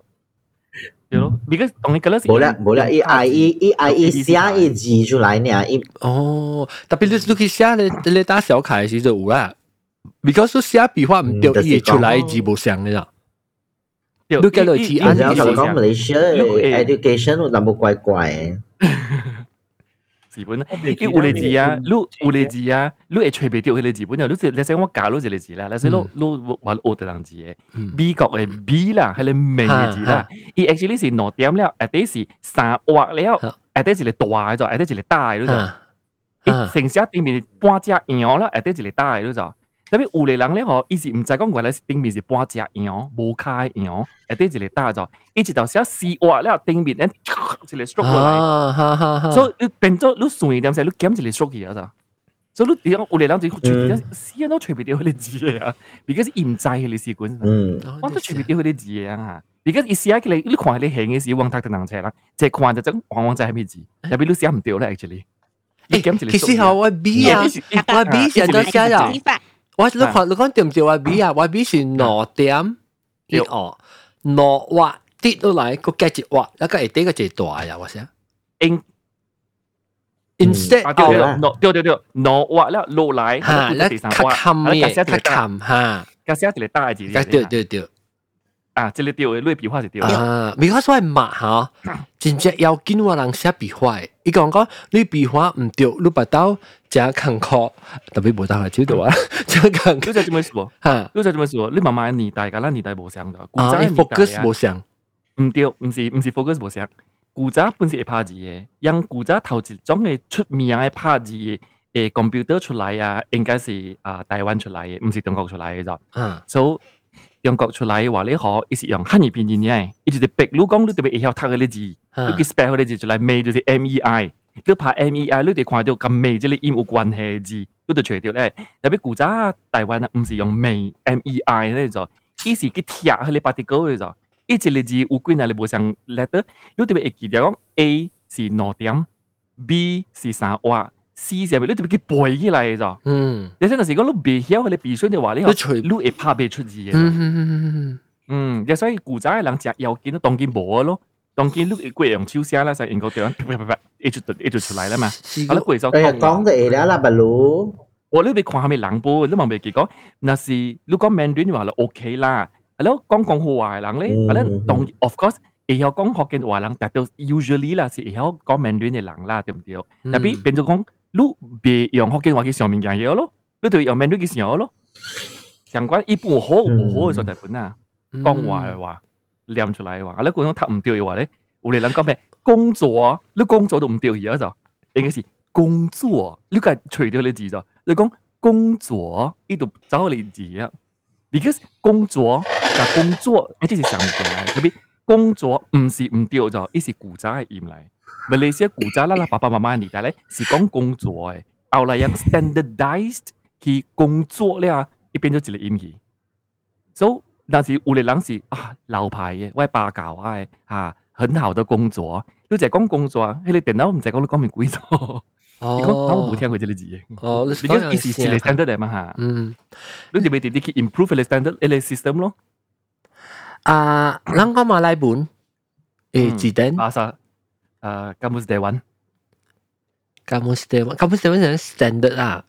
对咯，而家同你嗰阵时冇啦冇啦，伊嗌伊伊嗌伊写伊字出来呢，伊哦，特别你你去写你你打小卡嘅时就有啦，because 写鼻花唔掉，伊出来字冇上嘅啦。你计落去按照讲 Malaysia education 有淡薄怪怪嘅。 字本啦，啲蝴蝶字啊，碌蝴蝶字啊，碌系全被掉去你字本嘅，碌字你想我教碌字嚟字咧，你想碌碌玩奥特人字嘅 B 角系 B 啦，系你名字啦，佢 actually 是攞点了，at this 是三画了，at this 是嚟大嘅就，at this 是嚟大嘅就，成只对面半只羊啦，at this 是嚟大嘅。特別有的人咧，吼，伊是毋知講原来是頂面是半只羊，無卡嘅羊，下底一個大就，伊直到寫死活了頂面，然一個 stroke 落來。啊哈哈哈，所以你變咗你算點先，你減一個 stroke 去啊就。所以你有有的人就隨便死人都隨便掉佢哋字嘅啊，because 伊毋知佢哋試管。嗯，我都隨便掉佢哋字嘅啊。而家伊寫起嚟，你看你行嘅時候，往頭等人車啦，即係看就真往往就係咩字，入邊你寫唔掉咧，actually。你減一個其實好我 B 啊，我 B 成咗寫咗。我你看你讲对唔对？我 B 啊，我 B 是两点一哦，两画跌落嚟个加一画，一个系第一个最大呀，我写。应 instead 啊对 of 对对对对，攞画咧落嚟，吓，咧第三较画，冚嘅，写较冚吓，加写一个大字，对对对。 啊，这里丢，诶笔画是丢啊，笔画是墨哈，真正要见我人写笔画，伊讲讲你笔画毋丢，你把刀加坎坷，特别无当来丢掉啊，加坎坷。你在么说？哈，你在怎么说？你慢慢年代，噶咱年代无相的，古早 focus 无相，毋丢，毋是毋是 focus 无相，古早本是会拍字嘅，用古早头一种嘅出名嘅拍字。诶，computer 出来啊，应该是啊、台湾出来嘅，毋是中国出来嘅咋？嗯，所以。中國出來嘅話，你可伊是用漢語拼音嘅，伊就是逼你講你特別會曉讀嗰啲字，你 spell 嗰啲字出來，尾就是 M E I，你拍 M E I，你哋看到咁尾即係音有關係嘅字，你就除掉咧。特別古早台灣啊，唔是用尾 M E I 咧就，伊是去貼迄個 particle 嘅就，伊一個字有幾耐你無上 letter，你特別會記得講 A 是兩點，B 是三畫，C 是咪你特别去背起来嘅就。嗯，你真系时讲你未晓佢哋鼻酸嘅话，你你除你会拍未出字嘅。嗯嗯嗯，亦所以古仔嘅人食有见到当见冇咯，当见你贵用超声啦，就应该点？啪啪啪，一就一就出来啦嘛。是啊，你贵就哎呀，讲就会了啦，不如。我你别看系咪人波，你冇未记讲，那是你讲 Mandarin 话就 OK 啦。系咯，讲讲好话人咧，系咧当 of course 会晓讲福建话人，但到 usually 啦是会晓讲 Mandarin 嘅人啦，对唔对？特别变咗讲， 你別用福建话去上面讲嘢咯，你就用 Mandarin 去上咯。相關一般好唔好嘅就係本啊。講話嘅話，念出来嘅話，你嗰種讀唔掉嘅话咧，我哋諗講咩工作，你工作都唔掉而家就應該是工作，呢個係除掉你字就，你講工作呢度找你字啊，because 工作但工作呢啲是上過嚟，特別工作唔是唔掉就，呢是古仔嘅音嚟，马来西亚古仔啦啦爸爸妈妈嘅年代咧是讲工作嘅，后来有 standardized 去工作咧，呢变咗一个验语，so 但是有啲人是啊老牌嘅，喂霸教啊吓，很好的工作，你就系讲工作，迄个电脑唔使讲你讲明几多，你讲我冇听过呢个字嘅。哦，你你讲意思是你 standard 嚟嘛吓？嗯，你哋咪直接去 improve 你 standard 你 system 咯。啊，咱讲马来文，诶，字典，啊sa 诶 kamus dewan kamus dewan, kamus dewan 系 standard 啊。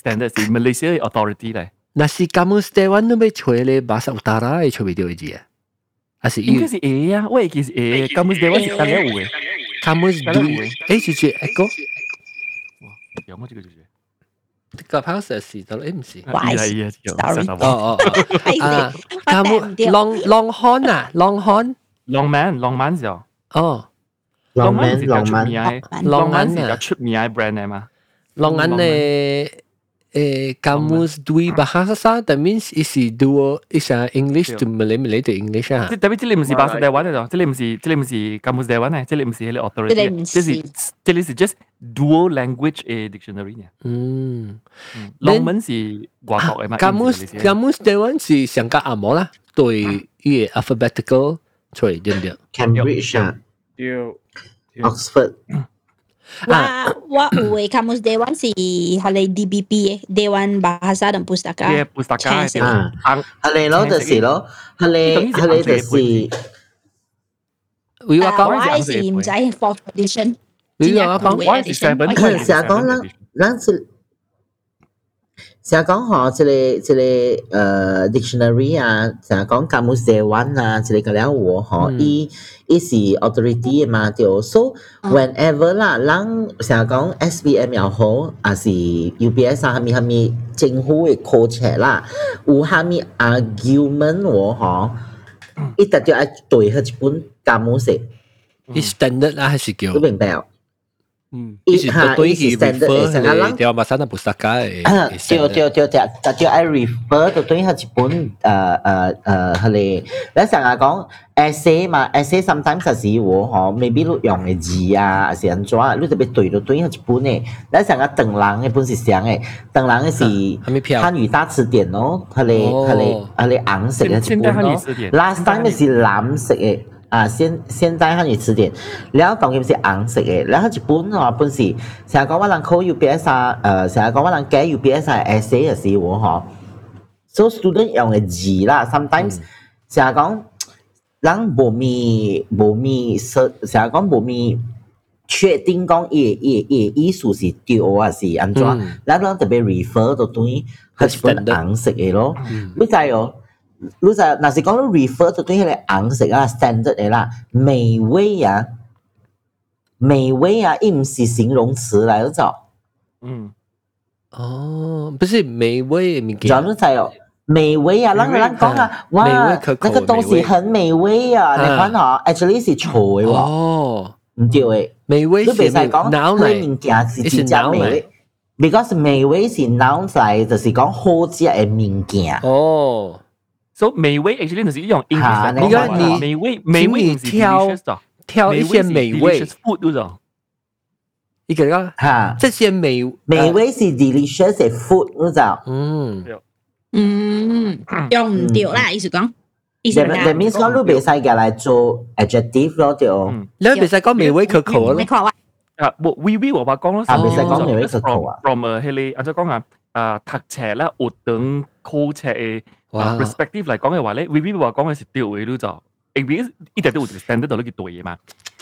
standard 是 Malaysia authority 嚟，那是 kamus dewan 你要吹咧bahasa utara 会吹唔到嘅字啊？还是应该是 A 啊，我系记是 A，kamus dewan 是大家有嘅。 kamus 大家有 du 嘅。诶，就系一个有冇这个就是？个 house 是到诶唔是？哇系啊，有 sorry 哦哦哦，啊，kamu 掉 long long horn 啊，long horn，浪漫浪漫时候，哦 浪漫是浪漫出名嘅，浪浪漫漫是啊就出名嘅 brand 嚟嘛。 long 安诶诶 kamus dui bahasa that means is dua is a English to Malay Malay to English 啊即。特别即你唔是巴塞台湾嘅就，即你唔是即你唔是 kamus dewan 嘅，即你唔是迄个 authority 即你唔嘅，即是是即你是 just dual language 嘅 dictionary 嘅。嗯。浪漫是外国嘅嘛。 kamus kamus dewan 是上加阿摩啦，对于 alphabetical 出嚟对唔对？ Cambridge 啊 Dia Oxford. Wah, wah, weh, kamus Dewan si halai DBP eh, Dewan Bahasa dan Pustaka. Yeah, Pustaka. Ah, hale lo de si lo, halai halai de si. Ah, We were going to say, I'm trying for tradition. We were going to say, I'm going to say, I'm going to 成日讲学即个即个呃 dictionary 啊，成日讲 gamus de 文啊，即个个了我吼，伊伊是 authority 嘛，对。So whenever 啦，人成日讲 S B M 又好，啊是 U B S 啊，哈咪哈咪政府会 c o a c h 啦，有哈咪 argument 我吼，伊直就爱对迄一本 gamus。你 standard 啦还是叫？你明白哦？嗯，哈，对起 refer 咧，对嘛，三大菩萨界，对对对对，就就 I refer 就对下一本，呃呃呃，佢哋，你成日讲 essay 嘛，essay sometimes 是我嗬，maybe 你用嘅字啊，还是点做啊，你特别对就对下一本诶，你成日邓朗嘅本是想诶，邓朗是汉语大词典咯，佢哋佢哋佢哋红色嘅本咯，last time 是蓝色诶。啊，現現代漢語詞典，然後當然是紅色嘅，然後一本話本是成日講我人考 UBS 啊，誒成日講我人解 UBS 啊 essay 嘅時候嗬，所以 student 用嘅字啦，sometimes 成日講人無咪無咪實，成日講無咪確定講伊伊伊意思是對啊是安怎，嗯。咱咱特別 refer 到對係一本紅色嘅咯，你知哦。你就若是讲你 refer 到對迄個紅色啊 standard 嘅啦，美味啊，美味啊，伊毋是形容词嚟，你知道？嗯，哦，不是美味嘅物就件。你知哦，美味啊，咱美味咱講啊，哇，那個東西很美味啊，你看嗬，actually 是錯嘅喎，哦，唔對嘅，美味是你袂使講腦佢嚟，物件是你是真正美味，because 美味是 noun 嚟，就是講好食嘅物件。哦，so 美味 actually 就是用 English 啊嚟讲你看你美味美味请你就是挑 delicious 的挑一些美味 delicious，food 嗰种，一个个吓，这些美美，味是 delicious 嘅 food，你知道？嗯，嗯，用唔掉啦，意思讲，意思 that that means 讲你袂使嘅嚟做 adjective 咯，对哦。嗯，你唔使讲美味可口咯，你看我啊，我 we we 我话讲咯，啊袂使讲美味可口啊 from 诶迄个，啊，即系讲啊，啊，读册啦，学等考册嘅 哇 perspective 嚟講嘅話咧，we we 話講嘅是對嘅咯，就，因為一直都有 standard 度咧叫對嘅嘛。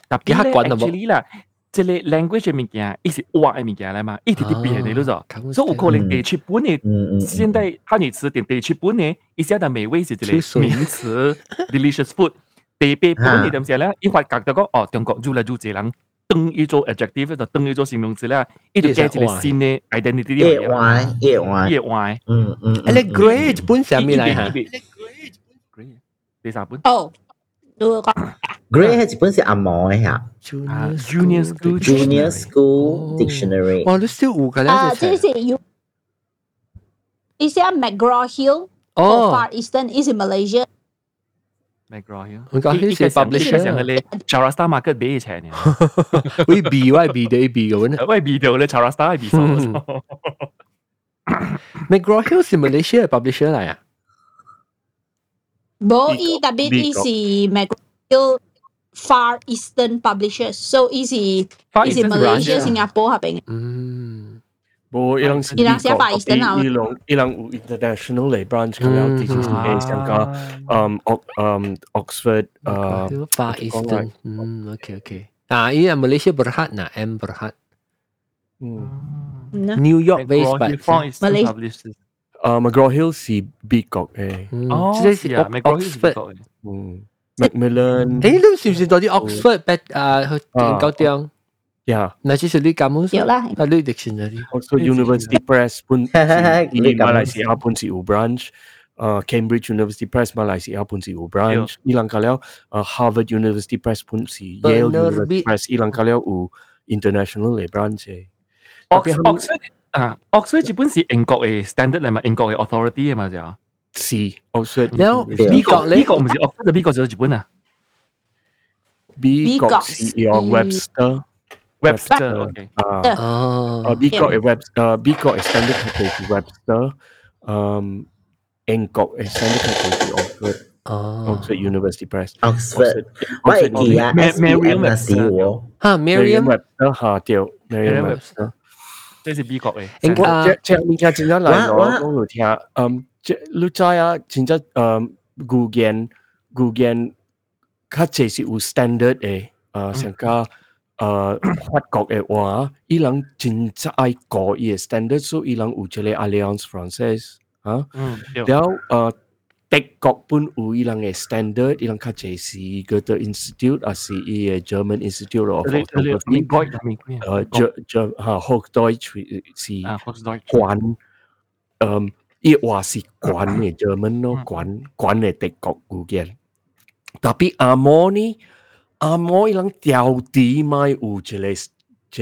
特別咧幾客觀啊冇，actually 啦，即係 language 嘅物件，伊是話嘅物件嚟嘛，一啲啲變嘅咯就，所以有可能地區本嘅。嗯嗯，现代漢語詞典地區本呢，一下的美味是一個吹水名詞，delicious food。地北本呢點寫咧？一發覺到講哦，中國愈來愈濟人当伊做 adjective 就当伊做形容词咧，伊就加一个新的 identity 夜入嚟。晚夜晚，夜晚，嗯嗯，诶，你 grade 本上面嚟吓，第三本哦，都讲 grade 系一本是阿毛嘅吓啊，Junior School ，Junior 哦 School Dictionary，哇，你still 有㗎啊，咧，这是要，意思系 McGraw Hill for 哦， Far Eastern is in Malaysia。 McGraw Hill。 McGraw Hill 是 publisher 呢个系咧 Charasta Market 俾嘅钱嘅，会 B 喂 B 对 B 嘅喎，喂 video 咧 Charasta 系 B 数。 McGraw Hill 是 Malaysia 嘅 publisher 嚟啊，冇 E 特别 Big 意是 McGraw Hill Far Eastern Publishers，so 意是意是 Malaysia 新加坡合并嘅。嗯， 无伊朗是伊朗写法 Eastern 啊伊朗伊朗有 international 嚟 branch 咁样，之前系上加嗯 Ox 嗯 Oxford 啊 Far 讲 Eastern，嗯，OK OK，啊，ini Malaysia Berhad nah M Berhad 嗯嗯啊 New York based but Malaysia 啊 McGraw Hill 是美国嘅，嗯哦，即系系啊，McGraw Hill 系美 Oxford。国嘅嗯 Macmillan 诶，你是唔是到啲 Oxford 别啊去研究啲？ Ya, nasi si Sudi kamu. Yo lah. Kalau dictionary. Also University Press pun si, Malaysia pun si U branch. Uh, Cambridge University Press Malaysia pun si U branch. Yeah. Ilang kalau uh, Harvard University Press pun si Yale University be... Press. Ilang kalau U International le branch. Eh. Tapi, Oxford. Ah, Oxford pun si Engkau eh standard lah, Engkau eh authority eh macam. Ya. Si Oxford. Now, Bicok le. Bicok mesti Oxford. Bicok jadi Jepun lah. Bicok si Webster. Webster Webster OK。啊。哦Uh, B 国嘅 Web，uh, B 国嘅 standard 系系 Webster，um, 英国嘅 standard 系系 Oxford 哦， Oxford University Press。 Oxford，我会记啊 Ma- S B M Merriam 那时喎，吓 Merriam Merriam Webster 下掉 Merriam Merriam Webster。即系美国嘅。英国啊我即即物件真正来我我攞讲嚟听，嗯，即你知啊，真正嗯，语言语言较济是有 standard 嘅，啊，上加 呃法国嘅话，伊人真正爱过伊嘅 standard，所以伊人有一个 Alliance Française 啊。嗯，对然后诶德国本有伊人嘅 standard，伊人较济是 Goethe Institute，还是伊嘅 German Institute of 你你美 Photography，国美国诶 Ger Ger 吓 Hochdeutsch 是啊，Oxford 管，诶伊话是管嘅 German 咯，管管嘅德国语言。特别阿摩呢， 阿摩伊人调啲咪有一个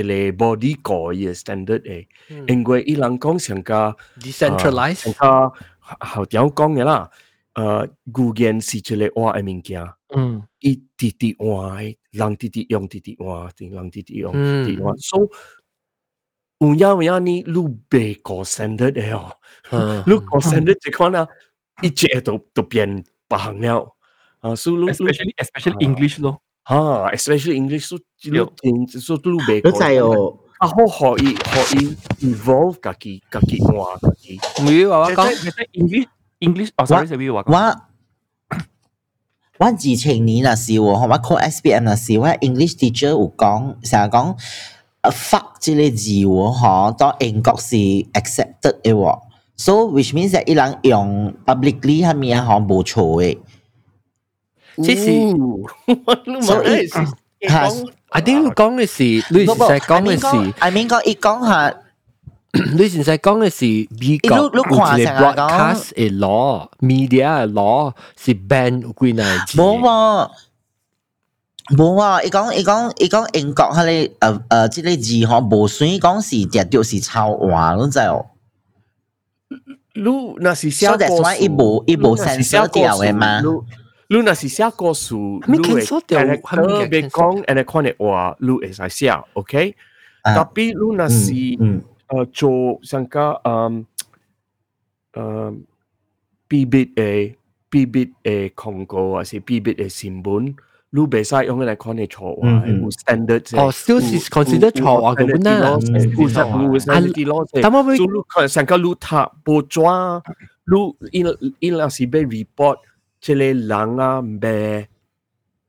一个 body 改嘅 standard 诶，因为伊人讲上加 decentralized 上加后点讲嘅啦，诶语言是一个话嘅物件，嗯伊直直话嘅，人直直用直直话，人直直用嗯直直话，所以有影有影你你别个 standard 嘅哦。嗯你个 standard 就可能一只都都变白行了啊，所以你，especially especially English 咯， 啊，especially English 所以有你所以你別你知哦，啊，好可以可以 evolve 家己家己話家己，唔要話我即講，係即係 English English，哦，sorry，sorry，話我我之前年那時喎，我 call S B M 那時，我 English teacher 有講，成日講，呃 fuck 這個字喎，嗬，當英國是 accepted 嘅喎，so which means that 伊人用 publicly 係咪啊，嗬冇錯嘅，即是所以系。 I think 讲嘅是，你先生讲嘅是， I mean 讲，伊讲下，你先生讲嘅是美国你你看有一个成日讲 broadcast 嘅 law，media 嘅 law 是 ban 有几耐字。冇喎。冇啊！伊讲伊讲伊讲英国迄个诶诶，即个字嗬，无算讲是直着是抄话，你知哦。你那是写 So that's why 伊无伊无 censor 掉嘅嘛。 你那是写故事，咪 cancel 掉你系咪嘅别讲，诶，看嘅话，你会使写，OK？啊特别你那是嗯诶做上加嗯诶 B bit 嘅 B bit 嘅广告，还是 B bit 嘅新闻，你别使用嚟看嘅错话，嗯嗯有 standard 哦，still 是 consider 错话嘅本啦。有 standard law 嘅。但我会所以你看上个你读报纸，你伊伊若是被 report， 即个人啊，被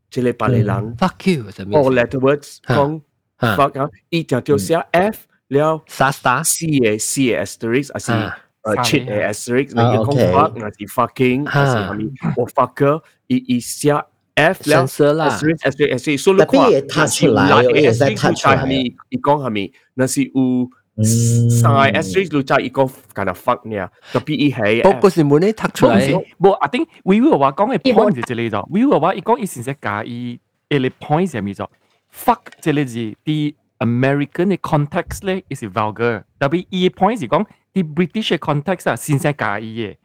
即个别个人 fuck you 就咩 all letterwords 讲啊 fuck 啊，伊就就写 F 了 ？Star star C 嘅 C 嘅 asterisk，还是啊诶 cheat 嘅 asterisk，你啊要讲 OK fuck，还是 fucking，还是系咪我 fucker，伊伊写 F 了。 censor 啦。 asterisk asterisk asterisk，所以你特别嘢看，凸出来那是有有嘢再 asterisk 凸出来系咪？伊讲系咪？那是有 嗯晒 asterisk 你就伊讲干那 fuck 呢？特别伊系不过是冇你突出唔嚟是，冇，I think we will 话讲嘅 point 就系呢度，we will 话伊讲伊先识假伊，诶你 point 系咪咗？fuck 即系字啲 American 嘅 context 咧，系 vulgar，特别伊 point 系讲啲 British 嘅 context 啊，先识假伊嘅，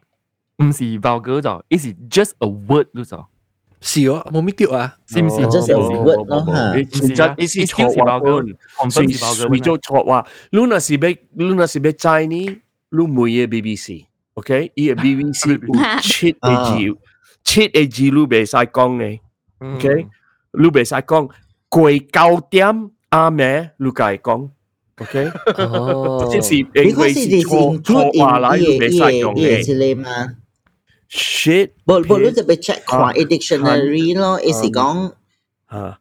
唔是 vulgar 咗，系是 just a word 咯咗， 少冇乜料啊！成日都少，少得我嚇。成日啲事錯事爆燈，成事爆燈。咪就錯哇！你諗下，四百，你諗下四百寨呢？你唔會嘅 BBC，OK？而係 BBC 七 A 級，七 A 級你唔係曬講呢？OK？你唔係曬講，貴高啲啊咩？你講 OK？即是誒貴是錯錯話嚟，你唔係曬用嘅。shit，无无，你就被 check 看啊 a dictionary 咯，意思讲啊。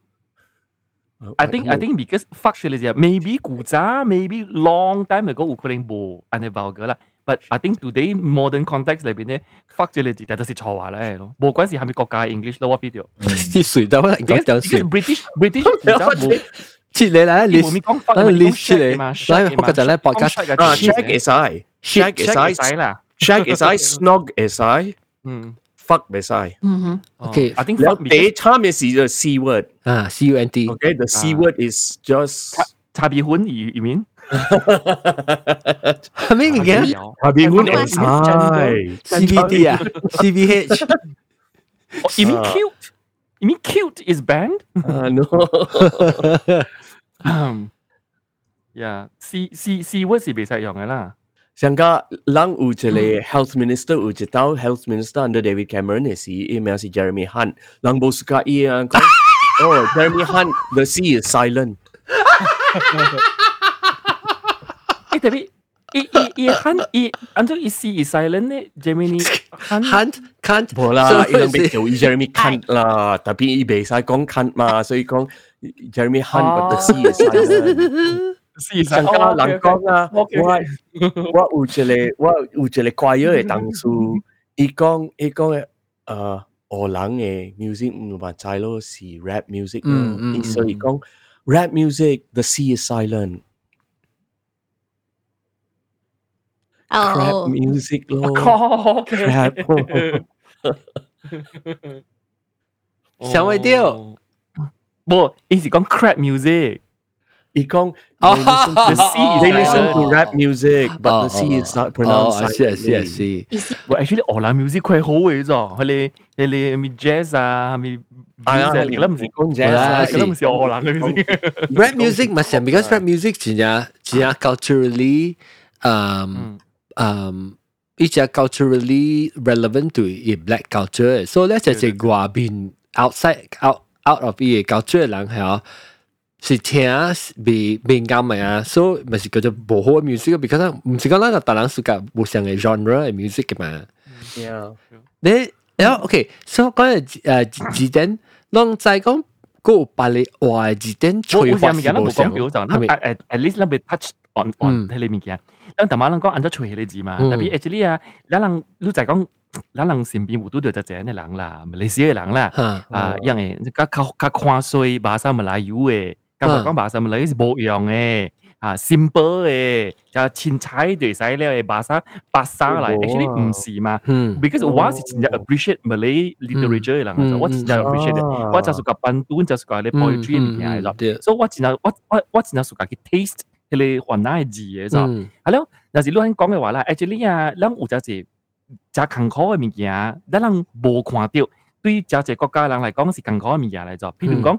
I think I think because fuck 系你知，maybe 古早 maybe long time ago 有可能冇安尼 vulgar 啦。But I think today modern context 里边咧，fuck 这个字就系错话咧咯，冇关系系咪国家 English 咯，我 video。啲水都可能讲 Because 讲 because 水， British British 古早冇，切你啦，你冇咪讲 fuck，等你咪讲出嚟 shag 嘛来，shag 我就咧 podcast 啊，check 会使 shag ，check 会会使使啦。 ，check 会使，snog 会使嗯，fuck 会使。嗯哼， OK I think 了 fuck 第一差嘅是个 c word。啊，C U N T， Okay, the C Ah. word is just 差别款，you you mean？系咩嘅下边款系 S I ？C B D 啊，C B H， Oh, You mean Ah. cute? You mean cute is banned? 啊 no， Um, yeah, C C C word 是袂使用嘅啦。 像个 Lang u jele hmm. Health Minister u j i Health Minister under David Cameron is he? Email si Jeremy Hunt. Lang bo suka i eh, ang ko. Oh, Jeremy Hunt, the sea is silent. Eh, tapi i i i Hunt i anto i sea is silent ni Jeremy Hunt. Hunt Hunt. Bola, ilang bejo i Jeremy can't lah. Tapi eh, i besa kong can't mah, so i kong Jeremy Hunt, but the sea is oh. silent. C is 上加人讲啊，我 OK，OK 我有一个我有一个怪嘢嘅同事，伊讲伊讲嘅诶荷兰嘅 music 唔话知咯，是 rap music 嗯嗯咯，所以讲 rap music the sea is silent。crap 哦， music 咯 crap 想未到，冇，伊是讲 crap music。 Y con, oh, listen, the C, oh, they listen to rap music, but the oh, C is not oh, oh. pronounced. Oh, I see, I see, I see. But actually, all our music quite hot, is it? Hele, hele, mi jazz ah, mi ah, blues ah, kita mesti con jazz ah, kita mesti all our music. Rap music macam because rap music cia cia culturally, um, hmm. um. It's culturally relevant to black culture. So let's just say Guabin outside out out of EA culture lang hell. 是听被被啱嘅啊，所以咪是叫做无好嘅 music because 唔是讲咱个大人是个无相嘅 genre 嘅 music 嘅嘛。 Yeah. 你然后 OK，所以讲诶诶字典，啷在讲嗰个把你话字典我催化我上面嘅是无相，冇讲表就，系咪？ at at at least 咱被 touch on 嗯 on 喺里面嘅。咱头晚咱讲按咗吹起你字嘛，嗯特别 actually 啊，咱人你就系讲，咱人身边有拄到就这样嘅人啦，马来西亚嘅人啦，吓啊，样嘅，较较较看衰马来马来语嘅， 咁就讲马来马来是冇用嘅。啊，simple 嘅，就凊彩对使了嘅马沙白沙嚟，actually 唔是嘛嗯，because 我是真系 appreciate Malay literature 嘅人啊，我真系 appreciate，啊我就系个版本，就系个咧 poetry 嘅物件嚟咯。对，所以我真系我我我真系属去 taste 佢哋云南嘅字嘅就，嗯系咯。有时你讲嘅话啦，actually 啊，咱有只字真艰苦嘅物件，咱人无看到，对真只国家人嚟讲是艰苦嘅物件嚟做。譬如讲，你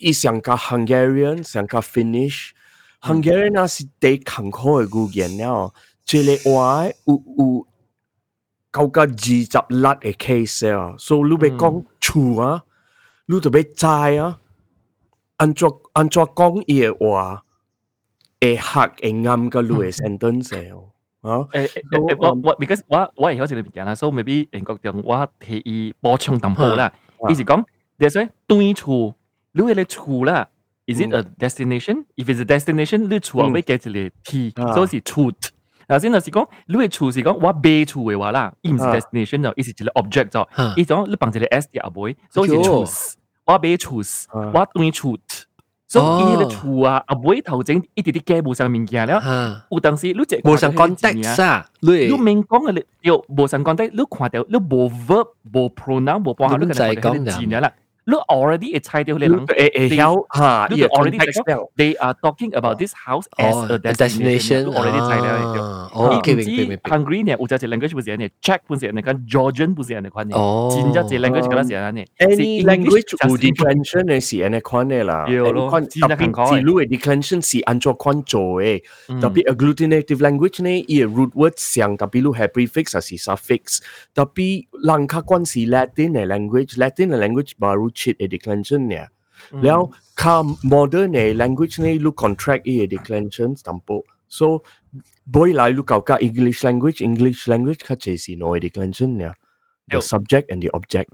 伊想加 Hungarian，想加 Finnish。Hungarian 那是得坎坷的语言了，这里话有有高个二十六的 case 啊，所以你别讲粗啊，你特别窄啊，安卓安卓讲伊的话，会黑会暗个路的 sentence 哦。啊！誒誒，我我，because 我我係嗰時嚟邊啦，所以 maybe 英國人我提議補充啖好啦。意思講，即係對處。你嘅厝啦。Is it a destination? If it's a destination，你厝後尾加一個 T，所以是厝。頭先就是講，你嘅厝是講我買厝嘅話啦，伊唔是 destination 就，伊是一個 object 就。嚇，伊講你放一個 S 喺後尾，所以是厝。我買厝，我對厝。所以伊個厝啊，後尾頭前一啲啲加無上物件了。嚇，有當時你只無上 context 啊，你你明講嘅你有無上 context，你看到你無 verb 無 pronoun 無幫下，你可能講字嘅啦。Look, already a high level lang. Eh, eh, they hell, look, already they are talking about this house oh, as oh, a destination. Look, already Thai. Ah, oh, okay, language pun siapa Czech pun siapa Georgian pun The kan. Oh. Language. Any language declension is the ane lu e eh, declension si anjo kan jo eh. Hmm. Tapi agglutinative language ne, ia root word siang tapi lu have prefix ah, asi suffix. Tapi langkah kan si Latin language, Latin language baru ฉีด e d e c l modern เนี่ย language นี่ลูก contract e d e c l a n s i so บ่อยหลายลูกเก่าก็ English language English language เขาใช้สีโน e d e c l a the subject and the object.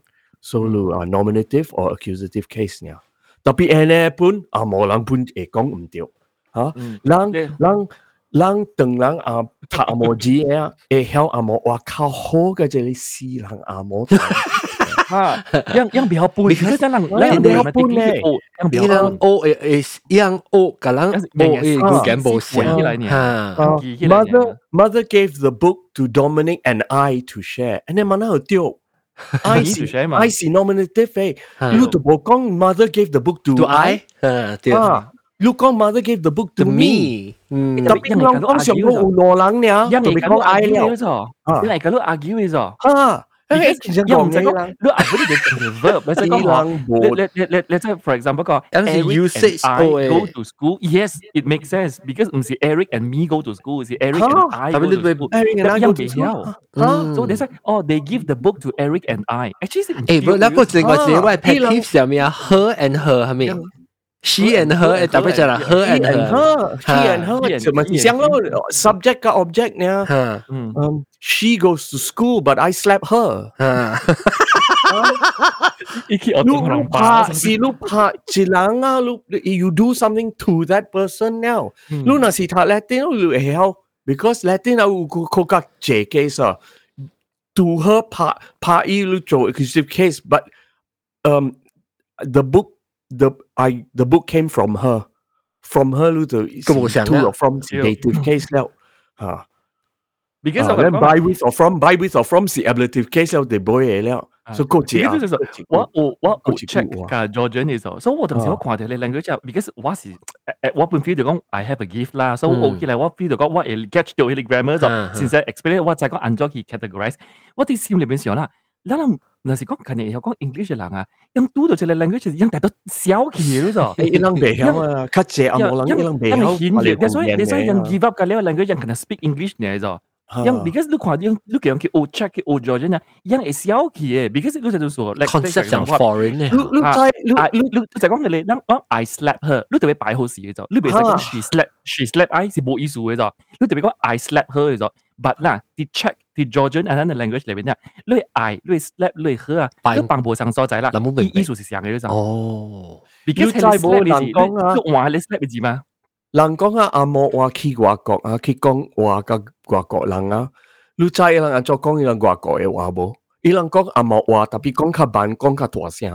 So ừ. ลูก uh, nominative or accusative case เนี่ย tapi ene pun à, a mo lang pun e kong um tio lang lang lang teng lang a ta mo ji e e hel a mo wa ka ho ga je li si lang à a mo ha, yang yang bihapun. Because yang lang lang bihapun leh. Yang bihapun. Yang o eh, is yang o kalang o eh, is gamble. Oh, mother mother gave the book to Dominic and I to share. And then mana tio. I see, I see nominative eh. Lu tu bokong mother gave the book to, to I. Ha, tio. Lúc con mother gave the book to, to me. me. Hmm. Tapi yang long kong siapa ulo lang niya. Yang I ai liao. Yang kong argue is. Ha. 诶其实因为唔使讲，讲嘅啦，你 argue 嘅 verb，你使死讲话。人你冇。你你你你即系 for example 个有阵时 Eric usage and I 多诶 go to school yes it makes sense because 唔是 Eric and me go to school 是 Eric 吓 and I 特 go 别 to 你 school Eric and I 咁 go 样 to 嘅 school 样嗯 so they say oh they give the book to Eric and I actually 是唔诶，不，那个另外一个啊 pet 伊人 peeve 上面啊，her and her 系咪 She and her eh, tak macam lah. Her ha. and her. She and her. Siang lo, lah. subject ke objek ni. Ah. Ha. Hmm. Hmm. Um, she goes to school but I slap her. Ha. Iki otong rompah. Lupa, si lupa, cilanga ah, lu, you do something to that person now. Hmm. Lu nak si tak Latin, lu hell. Eh, Because Latin aku kuka JK sa. Ah. To her pa pa i lu jo exclusive case, but um the book the I the book came from her from her 你就咁我想啊 to or from native case 了吓。 because 啊，我咱 buy with or from buy with or from 是 ablative case 了，地买嘢了，所以个借啊 because 就是我我我有好似 check 古啊噶 Georgian 嘅时候，所以我当时我看到你 language 啊，because 我是诶诶我本 feel 就讲 I have a gift 啦，所以我起来我 feel 就讲我会 catch 到佢哋 grammar 就嗯嗯先至 explain 我就系讲按咗去 categorize，我啲心里边想啦， 咱人若是讲近年有讲 English 嘅人啊，用读到这个 language 用大到小气嘅咗。诶，一人未晓啊，较借啊，冇人一人未因为晓，显然，所以你所以人 give up 嘅了 language 人可能 speak English 呢咗。因 because 你看用你讲去 O check 去 O Georgian 啊，人系小气嘅，because 你就系说 like concept 上 foreign 咧你，你啊知你啊，你你你就讲你你我 I slap her，你特别摆好事嘅咗，你别讲 she slap she slap I 是冇意思嘅咗，你特别讲 I slap her 嘅咗 ，but 啦，啲 check 啲 Georgian and the language 裏邊咧，你 I 你 slap 你 her 啊，擺你幫冇上所在啦，諗冇明。白意思是上嘅咗哦，，because 你知係冇 slap 人你講啊。你話你 slap 嘅字嘛，人講啊，阿莫話去外國啊，去講話個外國人啊，你知人安怎講伊人外國嘅話無？伊人講阿莫話，特別講較慢，講較大聲。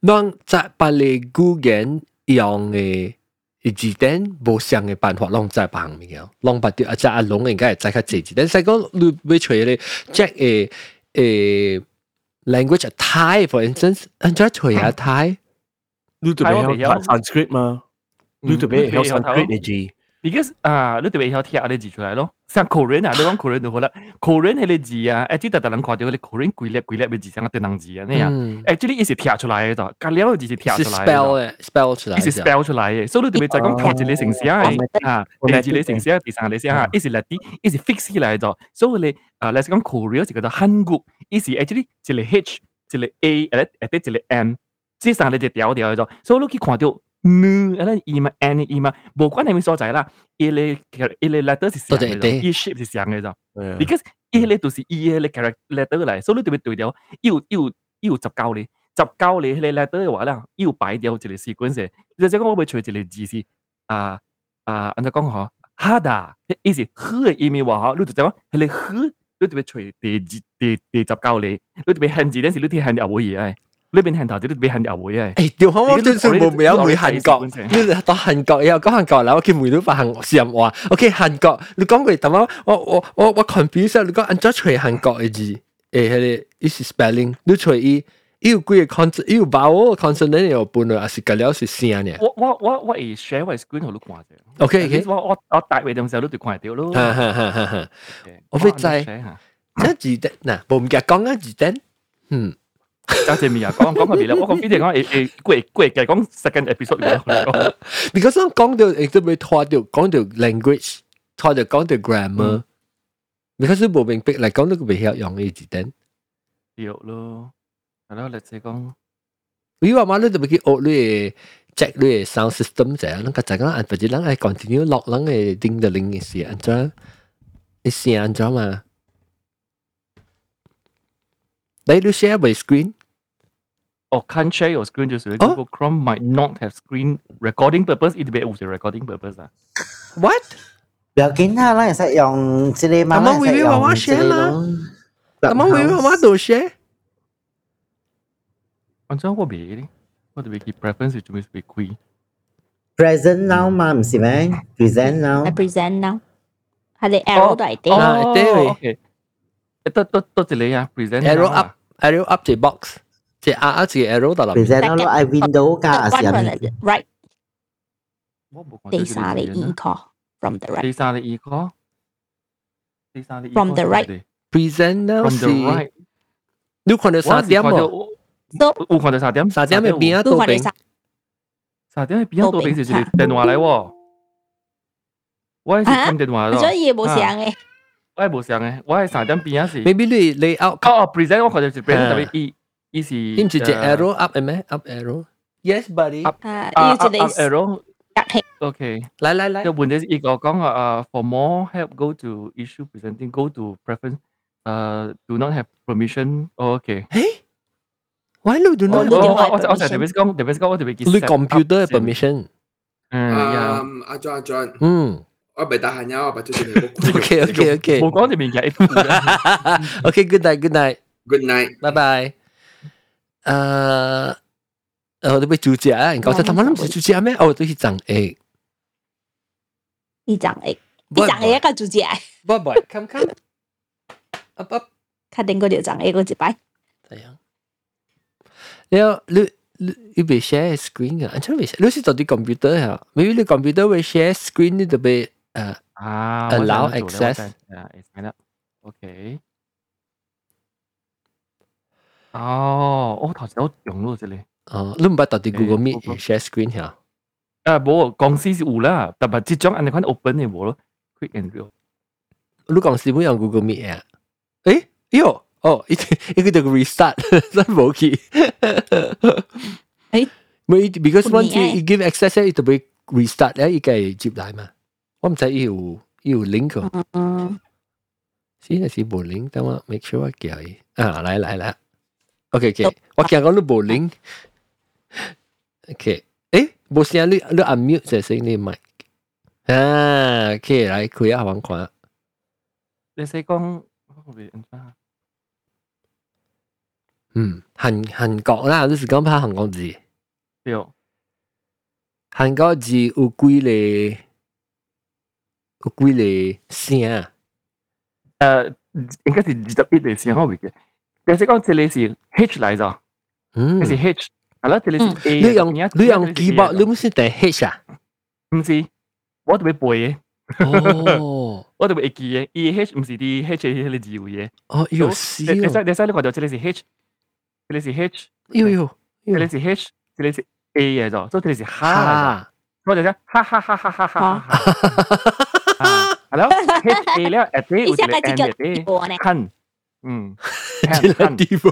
让在把你语言用嘅字典无相嘅办法，让在旁边嘅，让把啲阿只阿龙应该系在较字字典，所以讲你要除你 check 诶诶 language Thai for instance，人家除下 Thai，你特别晓 Sanskrit 嘛？你特别晓 Sanskrit 嘅字。 because 啊，你特别晓贴啲字出来咯。 像 Korean 啊，你講 Korean 就好啦。Korean 係啲字啊，誒，即係特人看到嗰啲 Korean 鬼叻鬼叻嘅字，像個電腦字啊，呢樣。嗯，actually 一是貼出來嘅就，隔了字是貼出來 spell 嘅。spell 出來一是，spell 出來嘅，所以你特別就講貼住你城市啊，啊，第二你城市啊，第三你先啊，一是 Latin，一是 fix 起來咗。所以你啊，你講 Korea 就叫做韓國，一是 actually 一個 H，一個 A，誒誒，一個 M，即三你就調調咗。所以你去看到。嗯，诶，E 嘛，N 嘅 E 嘛，无关系咩所在啦。E 咧，E 咧 letter 是上嘅咗，E shape 是上嘅咗。because 依咧就是依咧 character letter 嚟，所以你特别对调，要要要十教你，十教你咧 letter 嘅话咧，要摆掉一个 sequence。就即系讲我会除一个字是啊啊，按照讲嗬，harder，意思好嘅意味话嗬，你就讲系你好，你特别除第字第第十教你，你特别汉字嗰时你啲汉字会嘢， 你边汉头字你特别汉字会嘅。诶，调好我真系冇有回韩国，你到韩国又讲韩国啦，我见梅都发韩试话，OK 韩国，你讲佢头先我我我我 confuse 你讲按咗除韩国嘅字，诶系你意思 spelling，你除伊。伊有几个 consonant，伊有把握 consonant 有半个，还是隔了是声呢？我我我我会 share 我 screen 同你看啫。 OK OK，我我我大位嘅时候你就看到咯。哈哈哈哈哈！我会知，即字典嗱，冇唔记讲紧字典，嗯。 多谢咪啊，讲讲个未啦，我讲边啲讲诶诶，贵贵嘅讲 second episode 嚟讲。 Because 我讲到亦都会拖到讲到 language，拖到讲到 grammar。Because 冇明白嚟讲到个未晓用嘅字典。有咯，系咯，let's say 讲。如果话你特别去学你嘅 check 你嘅 sound system 就系，你个就讲按或者人系 continue 落人嘅叮的铃嘅时，按咗你试按咗嘛？你你 share 部 screen？ or can't share your screen just with oh? Google Chrome might not have screen recording purpose. It be with the recording purpose. Ah. What? Giờ kín ha nó sẽ dùng CD mà nó sẽ dùng CD share là. Tamo review mà đồ share. Anh sao có bị đi? Có thể bị key preference thì chúng mình bị quỳ. Present now mà không phải mấy. Present now. I present now. Hay là arrow đại tế. Oh, đại tế. Oh, à, okay. Tôi tôi tôi chỉ lấy à present. Arrow à. up. Arrow up the box. 只 R R 只 arrow 到入面。 present now 咯，I window 加啊，是啊。 right，我冇讲第三你 e call from the right，第三你 e call，第三你 From the right present now from the 是 right， 你看到三点喎，都有看到三点，三点嘅边啊都倒平，看你啥？三点嘅边啊，倒平是一个电话嚟喎。我系是听电话咯，所以冇上嘅，我系冇上嘅，我系三点边啊是。 maybe 你 layout 哦哦，present 我看到是 present，啊特别伊 伊是。你唔直接 arrow up 嘅咩？up arrow。Yes, buddy。 Up 啊，啊要一个 up arrow。隔气， OK。嚟嚟嚟个。问题是一个讲啊，for more help go to issue presenting go to preference，诶 do not have permission。OK。诶，why you do 我 not 我 don't 我 have 我我就 permission 特别讲，特别讲我特别记。你 computer 嘅 permission。嗯呀。嗯，阿 John 阿 John，嗯我未得闲呀，我把最近冇。 ，OK OK OK 冇讲条面嘅一副嘅。 OK，good night good night， Good night。拜拜。 呃，然後你要煮食啊？然後我就諗，諗唔係煮食咩？哦，都去整 egg，去整 egg，去整 egg 個煮食。唔唔，看看，啊啊，肯定嗰條整 egg 嗰一擺。係啊，你你你你未 share screen 啊？你未 share，你是做啲 computer 嚇？Maybe 你 computer 會 share screen，你就俾誒 uh, ah, allow access。啊，係啦，OK。哦，我头先有用咯，这里。哦，你唔捌到啲 Google 诶 Meet Google share screen 吓？啊，冇公司是有啦，但系即种安尼款 open 嘅冇咯，quick and real。你讲是冇用 Google Meet 啊？诶，哟，哦，一一个就 restart，真冇去。诶，咪 because 唔系 once you you give access 咧，就会 restart 咧，依个系接嚟嘛。我唔使要要 link 喎，嗯，先系是冇 link，等我 make sure 我叫佢啊，嚟嚟嚟 ，OK OK，我见讲你冇 link，OK，诶，冇声你你 unmute 就声你 mic，啊，OK，嚟开下玩看。你使讲，我会按翻。嗯，韩韩国啦，你是讲拍韩国字，对，韩国字有几个有几个声？诶，应该是二十一嚟先可以嘅。 你使讲这里是 H 嚟咗，嗯这，是 H，系啦，这里是 A。你用你用 keyboard，你唔是第 H 啊？唔是，我特别背嘅，哦，我特别会记嘅。E H 唔是啲 H 嘅啲字嘅。哦，有你事你哦，使你使你看到这里是 H，这里是 H，有有这里是 H，这里是 A 嘅咗，所以这里是哈嚟咗。哈，我就讲哈哈哈哈哈哈哈。啊，系咯，H A 咧，诶啲有一下啲个 N 字嘅啲叫我呢，看， 嗯，这个看看。地步，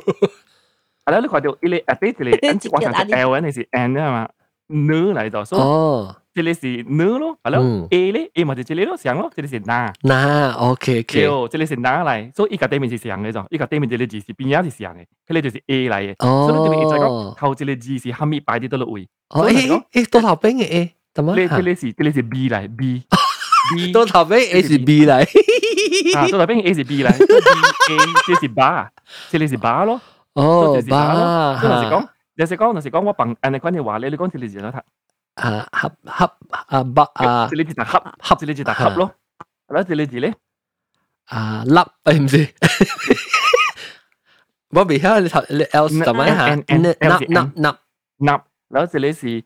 系咯，你看到呢个诶啲这里 N 我想系 L 呢是 N 啊嘛，N 嚟咗，所以哦，这里是 N 咯，系咯嗯，A 咧 A 咪就这里咯，上咯，这里是那。那 OK 对， OK，这里是哪嚟？所以依个对面是上嘅咗，依个对面这里字是边样是上嘅，佢哋就是 A 嚟嘅。所以你对面就讲哦，头这里字是后面摆啲多落位，哦，所以嚟讲诶诶，多头兵嘅诶，点呢啊这？里是这里是 B 嚟 B。 B 多头兵 A 是 B 嚟，啊，到那边 A 是 B 嚟，B A 这是八，这里是八咯。哦，这是八咯。吧，所以就是讲，就是讲，就是讲，我bằng 按你讲你话咧，你讲这里是乜嘢？啊合合啊北啊这里是就合，合这里是就合咯。系咯，这里是咧，啊粒诶唔是，我未晓你头你 L 点样吓？N- N- 纳 L 纳是纳纳纳，然后这里是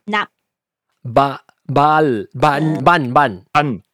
巴班班班班，班，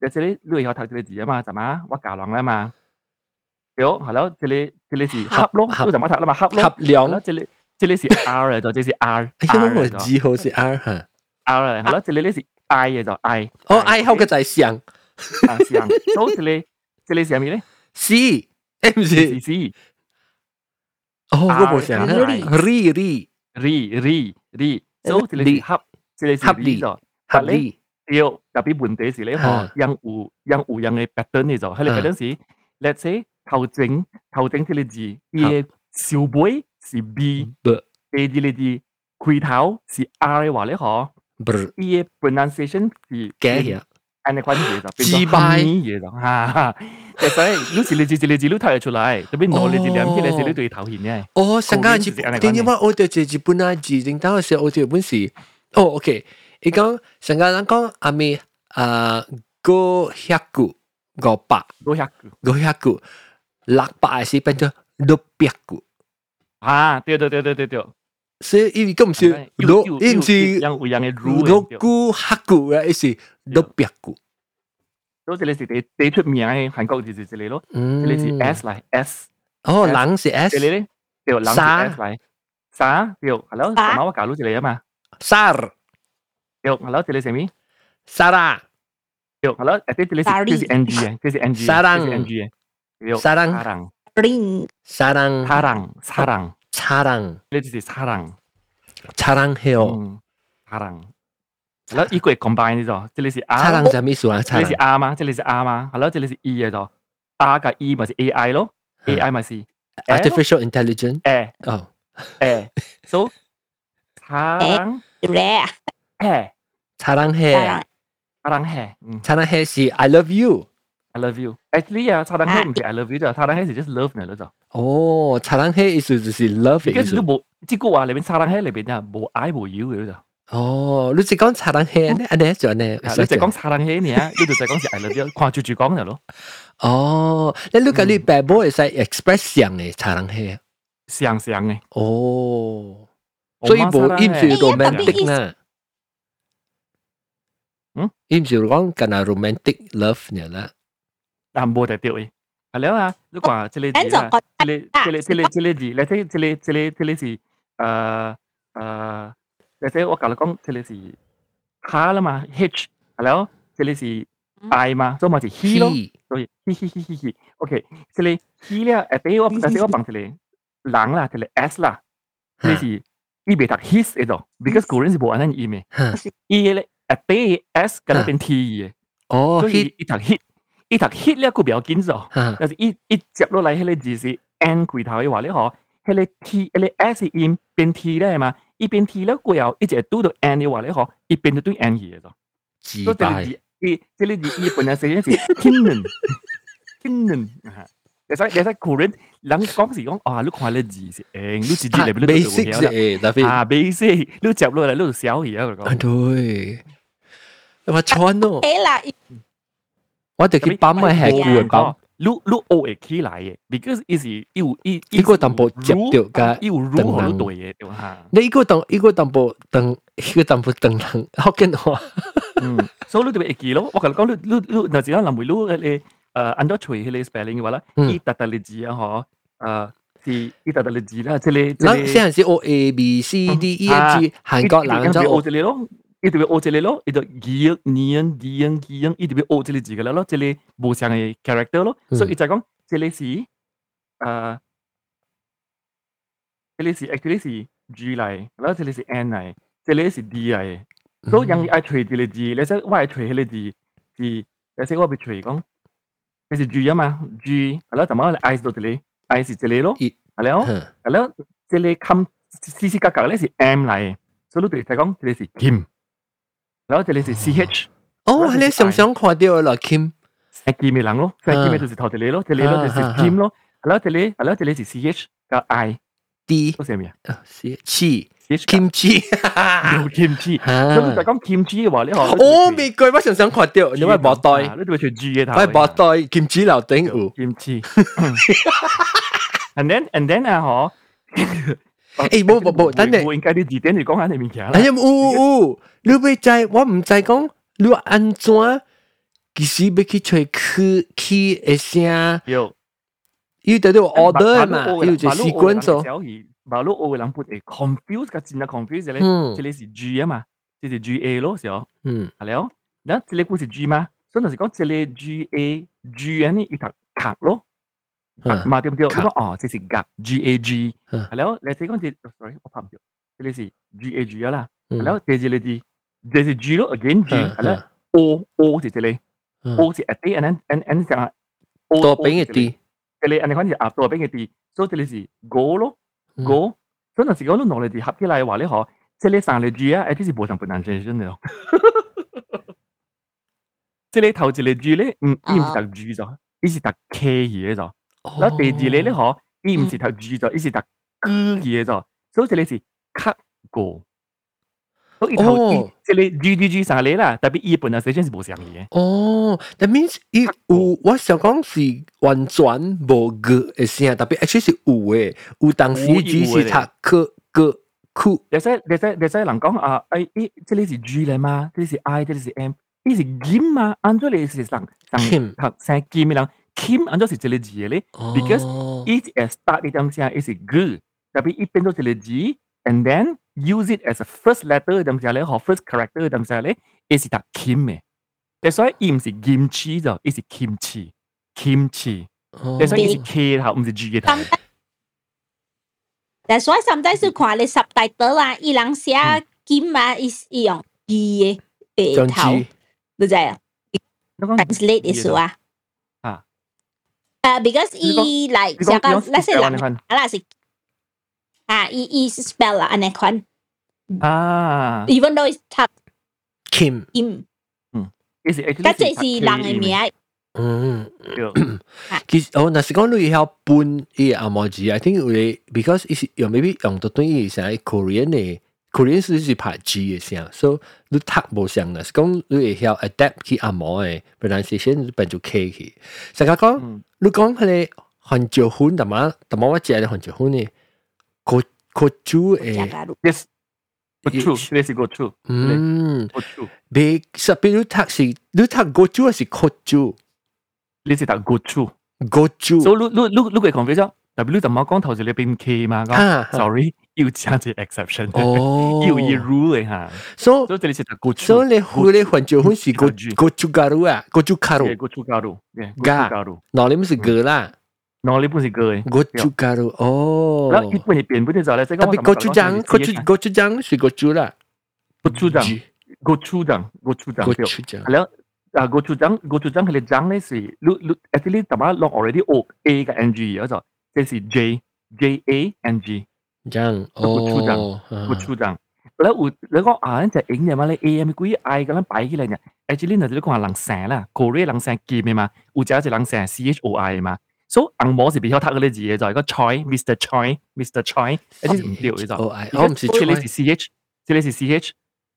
有这里你会晓读这个字啊嘛，怎么我教人啦嘛，对，系咯，这里这里是合咯，合你怎么读啦嘛，合咯，合量系咯，这里这里是 R 嚟咗，这是 R，哎呀， R 我嚟咗字号是 R 吓， ，R 嚟，系咯，这里呢是 I 嘅就 I，哦 I 后嘅就系上啊，上，所以这里这里是咩咧？ C M 是是， C，哦 R 我冇上吓 R ，Ri Ri R R R，所以这里是合，这里是合 R 理咗。合理， 对，特别问题是咧，嗬啊，样有样有样嘅 pattern 嚟咗，喺你啊 pattern 时，let's say 头整头整呢个字，伊嘅小背是 B，不第二个字开头是 R 嘅话咧，嗬，不是伊嘅 pronunciation 是假嘢，按你关嘢就变自咗败嘢咗，哈哈， 其实你是你字你字你睇得出来，特别攞你字两篇你字你对头显嘅。哦，上家日点解我对住日本啊字，正当嘅时候我对日本时，哦，OK， 伊讲上家人讲阿咪啊五百句五百五百句五百句六百是变咗六百句。啊，对对对对对对。所以因为咁是六，因是六句黑句啊，意思六百句。所以这里是第第出名嘅韩国就是这里咯，这里是 S 嚟 S。哦，人是 S。这里咧，对，人是 S 嚟。沙，对，系咯，咁啊我教到这里啊嘛。沙。 Yok, hello, tulis Amy. Sarah. Yok, hello, ate tulis Sari. tulis NG ya, tulis NG. Sarang. Tulis NG ya. Yok, sarang. Sarang. ring 사랑 사랑 사랑 사랑 tulis sarang. 사랑해요 Hmm, sarang. Hello, ikut combine itu. Tulis A. 사랑 좀 있어 Tulis 사랑 A 吗？这里是 A 吗？Hello，这里是 E 的。R กับ E 咪是 AI 咯嗯，AI 咪是 artificial intelligence 誒哦誒，so 長 Rare. 해 사랑해. 사랑해，嗯 사랑해是 I love you。 I love you，actually 啊，사랑해唔系 I love you 啫，사랑해 是 just love 嚟咯就，哦，사랑해意思就是 love 嘅意思而家都。冇，即个话里边 사랑해 里边啊冇 I 冇 you 嘅就。哦，你只讲 사랑해 呢？安尼就安尼。你就讲사랑해你啊，呢度就讲是 I love you，看住住讲就咯。哦，你你讲你爸母会使 express 上嘅 사랑해。像像嘅，哦，所以冇唔是 romantic 啦。 嗯，唔是讲紧系 romantic love 嘅啦。但冇得掉嘅。系啦啊，如果这里字啦，这里这里这里这里字，你睇这里这里这里是诶诶，你睇我教你讲，这里是他啦嘛，H 系咯，这里是 I 嘛，所以咪是 he 咯，所以 he he he he he。OK，这里 he 咧，诶俾我诶俾我bằng这里人啦，这里 S 啦，这里是伊别读 his 喺度，because 古人是冇按呢 E 咩，E 咧 诶俾 S 跟住变 T 嘅，哦所以一读 hit。一读 hit 咧个比较紧咗，但是一一接落嚟，迄个字是 N 开头嘅话咧，嗬，迄个 T，迄个 S 音变 T 咧系嘛，一变 T 咧过后一直拄到 N 嘅话咧，嗬，一变就对 N 嘅咗。自所以这里字，一这里字一本来写是 Kinnen，Kinnen，你使你使古人人讲时讲啊，你看你字是诶，你字字嚟边度 basic 嘅，特别啊 basic，你接落嚟你度小嘢啊啊，对， 我穿咯，诶啦，我哋去ปั๊ม嘅系顾人ปั๊ม。你你学会起来嘅，because 伊是有伊呢个淡薄接掉㗎，有如何对嘅对吓。你呢个淡呢个淡薄等呢个淡薄等人福建话。嗯，所以你特别会记咯。我同你讲，你你你嗱时间临回你诶诶按到随佢你 spelling 嘅话咧，伊特特嘅字啊嗬，诶是伊特特嘅字啦，即系即系。先系先 O A B C D E F G 韩国人就学这里咯。 伊特別學這裡咯，伊就記念記記伊特別學這裡字嘅啦咯，這裡無相嘅 character 咯，所以就講這裡是誒，這裡是 actually 是 G 嚟，然後這裡是 N 嚟，這裡是 D 嚟，所以人愛隨這裡字，你識我愛隨迄個字字，你識我別隨講，你是 G 啊嘛，G，然後怎麼 I 到這裡，I 是這裡咯，係咯，係咯，這裡 come 絲絲格格咧是 M 嚟，所以你對就講這裡是 Kim。然后这里是 C H，哦，你常常看到啦，Kim，系 Kim 嘅人咯，所以 Kim 就是头这里咯，这里咯就是 Kim 咯，然后这里，然后这里是 C H 加 I D，都系咩啊？C Chi，Kimchi，有 Kimchi，咁就讲 Kimchi 嘅话，你学哦，美国我常常看到，你咪冇袋，你都会随 G 嘅头，我冇袋，Kimchi 楼顶有 Kimchi，and then and then 啊，嗬。 诶，冇冇冇，等你，我应该啲字典嚟讲下你面嘅啦。哎呀，有有，你未知，我唔知讲你安怎，其实要去吹去去一声，有，要得到 order 嘛，要就习惯咗。小儿马路我人不会 confuse 个字啊 confuse 咧，这里是 G 啊嘛，这是 G A 咯，时候，嗯，系了，嗱，这里故是 G 嘛，所以就是讲这里 G A G 啊呢一条卡咯。 嘛對唔對？你講哦，這是格 G A G，係咯。你睇講隻，sorry，我拍唔到。呢啲是 G A G 啦，係咯。第二隻你這是 G 咯，again G，係咯。O O 是這裡，O 是 at A，and then and and 就係 O 多邊嘅 D，這裡，你講是啊多邊嘅 D，所以這裡是 Go 咯，Go。所以有時講你攞嚟字合起來話咧，嗬，這裡上嚟 G 啊，誒，啲是冇上 pronunciation 嘅咯。這裡頭一個 G 咧，唔唔係讀 G 咗。呢是讀 K 嘢咗，然後第二咧咧嗬，伊唔是讀 G 咗，伊是讀 G 嘢咗，所以這裡是 cut 過。所以頭即係 G G G 上嚟啦，特別日本來寫真是冇上嘅。哦，that means 伊有我想讲是完全無個嘅聲，特別 actually 是有嘅，有當時只是讀個個酷。你使你使你使人講啊，誒咦，這裡是 G 嚟嘛，這裡是 I，這裡是 M。伊是 Kim 嘛，按照你是上上學生 Kim 嘅人 ，Kim 按照是这个字咧，because it is start 呢点声，it 是 good，特别伊变咗这个字，and then use it as a first letter 点声咧，或 first character 点声咧，伊是读 Kim 嘅，所以伊唔是 kimchi 就，伊是 kimchi，kimchi，所以伊是 K 头，唔是 G 嘅头。但所以 sometimes 要看你 subtitle 啦，伊人写 Kim 啊，伊伊用 G 嘅头。你知啊？translate 意思啊？啊， 诶，because 伊 like 成个，let's say 人，啊是啊，伊伊 spell 啦，安尼款啊，even though it's tough Kim Kim，嗯，伊是 actually，但这是人嘅名。嗯，其实我那是讲你要搬伊阿毛字，I think 会 because 伊是用 maybe 用到对伊成 Korean 嘅。 Korean 是是拍 G 嘅声，所以你读无像啦。是讲你会晓 adapt 去阿毛嘅 pronunciation 变做 K 去。成个讲你讲佢哋韩椒粉，同埋同埋我食嘅韩椒粉咧，个个猪诶，yes。Go true，呢是 go true。嗯，go true。你特别你读是你读 go 猪还是 co 猪？你是读 go true。 go 猪。所以你你你你会 confuse 咗，特别你就冇讲头先你变 K 嘛，讲 sorry。 要加隻 exception，哦，要要 rule 嚟嚇，所以所以你是讀 go true，所以你你你換就換是 go go 豬加入啊，go 豬加入，go 豬加入，加加入，嗱你唔是個啦。no 你本是個嘅，ご豬加入哦。然後一般你變本嘅時候咧，即係講ご豬醬，ご豬ご豬醬是個豬啦。ご豬醬，ご豬醬，ご豬醬，ご豬醬。係咯，啊ご豬醬，ご豬醬佢哋醬咧是，你你 actually 特別落 already O A 嘅 N G 嗰就，即係 J J A N G。 장. 고추장. 어. 아. 고추장.แล้วอูแล้วก็อ่านจากเองเนี่ยมาเลยเอ็มกุยไอกันแล้วไปกี่เลยเนี่ยไอจิลินเนี่ยจะเรียกว่าหลังแสนล่ะโคเรียหลังแสนกีมมาอูจะจะหลังแสน C H O I มา so อังหมอสิพี่เขาทักเลยจีเลยจอยก็ Choi Mr Choi Mr Choi ไอที่เดียวเลยจอย O I อ๋อไม่ใช่ Choi เลยสิ C H เลยสิ C H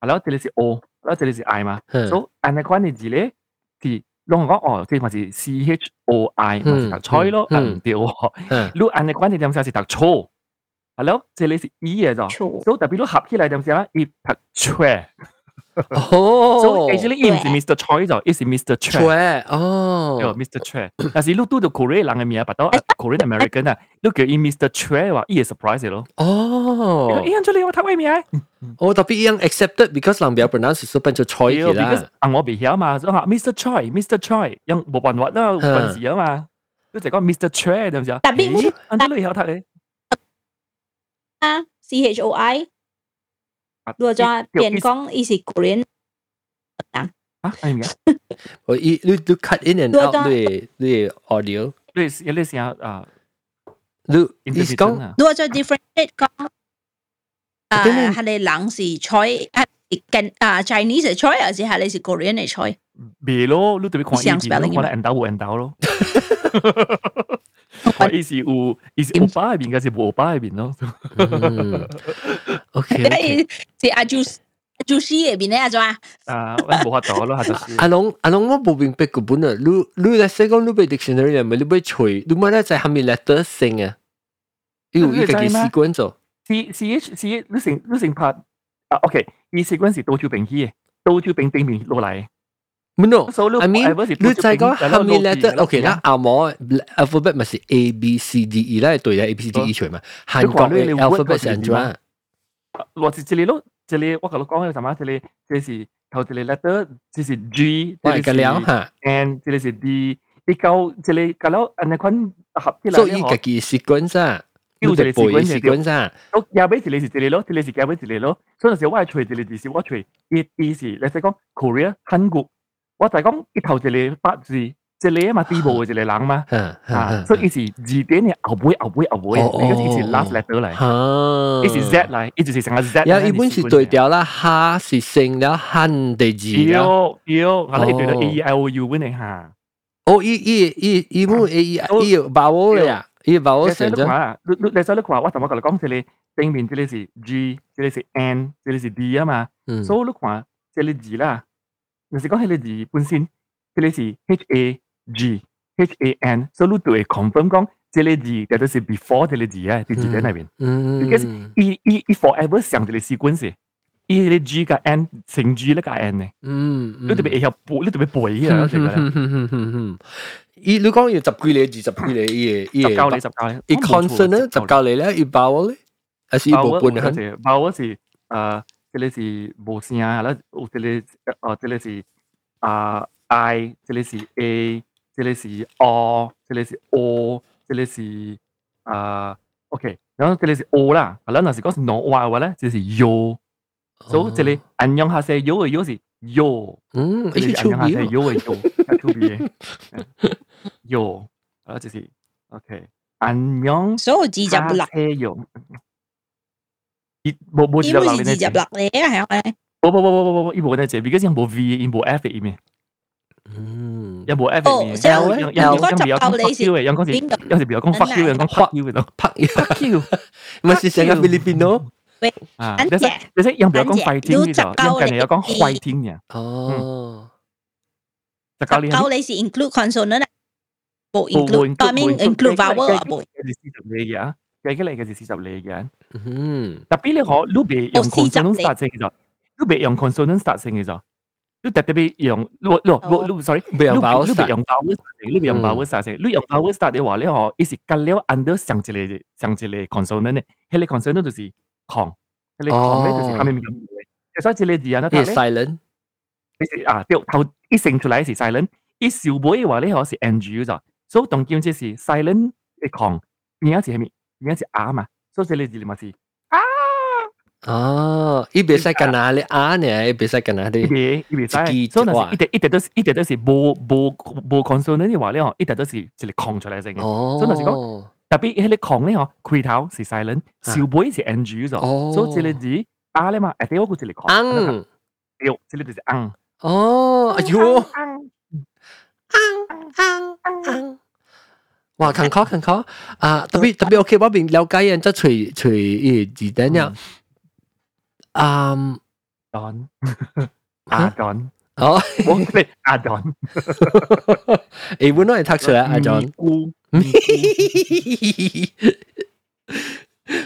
แล้วเลยสิ O แล้วเลยสิ I มา so อันนั้นก็เนี่ยจีเลยที่ลองก็อ๋อที่มันสิ C H O I มันสิทัก Choi 咯อันเดียวรู้อันนั้นก็เนี่ยจำเสียสิทัก Choi 系咯，这里是 E 嘅就，所以特别都合起来点先啦，一拍 Choi。哦，所以 actually 伊唔是 Mr Choi 就，伊是 Mr Choi。哦，有 Mr Choi。但是你拄到 Korea 人嘅名，拔到 Korean American 啊，你叫伊 Mr Choi 话，伊系 surprise 咯。哦，伊样出嚟我睇咩名？哦，特别伊样 accepted because 人比较 pronounce 所以变做 Choi 嘅啦。 because 啊我未晓嘛，所以话 Mr Choi，Mr Choi，样冇办法啦，关事啊嘛。你就讲 Mr Choi 点先？特别按照你晓睇咧。 C H O I Đùa cho biển con y sĩ Korean Đắng Hả? Anh nhỉ? Ôi, you, cut in and out the, the audio. Please, you listen out. Uh, Lu, is con? Đùa cho differentiate con. À, hà lê lắng sĩ choi, à, à, Chinese sĩ choi, à, sĩ hà lê sĩ Korean sĩ choi. Bì lô, lúc tụi bị khoảng y bì lô, hoặc là ẩn đảo vụ ẩn đảo lô. 是有，伊是有巴入边，嘅是无巴入边咯。OK，是阿 Juice 阿 Juice 入边咧，阿做啊？啊，我冇法度咯，系阿龙阿龙，我冇明白个本啊！你你嚟写讲你背 dictionary 系咪？你背吹，你冇咧在下面 letter 性啊？要依个嘅习惯做。 C C H C H，你成你成拍啊？OK，伊习惯是倒转平起嘅，倒转平平平落嚟。 唔 no，I mean 你再讲下面 letter，OK 啦，阿毛 alphabet 咪是 A B C D E 啦，对啦，A B C D E 出嘛，韩国嘅 alphabet 系点啊？我是这里咯，这里我同你讲嘅什么？这里这是头这里 letter，这是 G，这里是 N，这里是 D，你到这里搞到安尼款合起来，所以自己习惯咋，要这里习惯习惯咋。我廿尾这里是这里咯，这里是廿尾这里咯，所以有时我系随这里字是我随一啲是，你使讲 Korea 韩国。 我就系讲一头一个八字，一个嘛第部嘅一个人嘛，啊，所以伊是字典嘅后尾后尾后尾，呢个伊是 last letter 嚟，伊是 Z 嚟，伊就是成个 Z。有一本是对调啦，哈是成了汉地字啦。有有，我哋对到 A E I O U 本嚟吓。 哦，伊伊伊伊冇伊伊把握咧呀，伊把握成咗。你你你所以你话我头先讲即系正面即系是 G，即系是 N，即系是 D 啊嘛。所以你看即系字啦， 你是讲系字本身，即系是 H A G H A N，所以你对 confirm 讲即系字，但系是 before 即系字啊，啲字喺那边。because 伊伊伊 forever 上即系 sequence。伊个 G 加 N 成 G 咧加 N 咧，嗯，你特别要背，你特别背啊，成个。伊你讲要十几嚟字，十几嚟伊伊十九嚟十九嚟，伊 consonant 咧十九嚟咧，伊 vowel 咧，还是冇半啊？vowel 是诶， 这里是无声啊，那有这里呃，这里是啊、，I，这里是 A，这里是 O，这里是 O，这里是啊、，OK，然后这里是 O 啦，啊，那那是讲是 No Y 话咧，这是 U，所以这里安用下是 U 的 U 是 U，嗯，这里安用下是 U 的 U，太特别，U，啊，这是 OK，安用，所以我自己讲不啦，哎。冇冇字就落字就落嚟啊，系咪？冇冇冇冇冇冇，伊冇得字，because 有冇 V，伊冇 F 嘅面。嗯，有冇 F 嘅面？有有有。如果就靠你是，有阵时有时比较讲 fuck you，有讲 fuck you 嘅咯，fuck you，fuck you，唔系成个 Filipino。啊，你识你识用唔用讲 fighting 呢就，用近嚟有讲 fighting 嘅。哦，就教你教你是 include consonant 啊，冇 include，I mean include vowel 啊，冇。系四十嚟嘅啊， 计起嚟嘅系四十嚟嘅。嗯，特别你可，你别用 consonant start 成嘅就，你别用 consonant start 成嘅就。你特别用，你你你，sorry，别用 vowel start，你别用 vowel start，你别用 vowel start 成，你用 vowel start 嘅话，你可，伊是跟了 under 上一个上一个 consonant 咧，迄个 consonant 就是。狂，你狂咧就是下面咁嘅，所以似你字啊，你 silent，你是啊，对头一成出嚟是 silent，一小妹嘅话咧可是 ng 咗，所以当叫即是 silent 嘅狂，变咗是系咪？ 变咗是啊嘛，所以你字咪是啊。哦，伊别使干哪咧啊呢？伊别使干哪咧？别，伊别使。所以嗱，一直一直都一直都是无无无 consonant 嘅话咧，一直都是一个狂出嚟成嘅。哦，所以就是讲。特别迄个空咧吼，开头是 silent，小尾是 ng 咗，所以这个字啊咧嘛，诶对我估这个空，昂，对，这个就是昂。哦，哎呦，昂昂昂， 哇，坎坷坎坷啊！特别特别 OK，我边了解人即系随随诶字典呀，啊，Don，啊 Don。哦，我哋阿 John，诶，本来系读出来阿 John，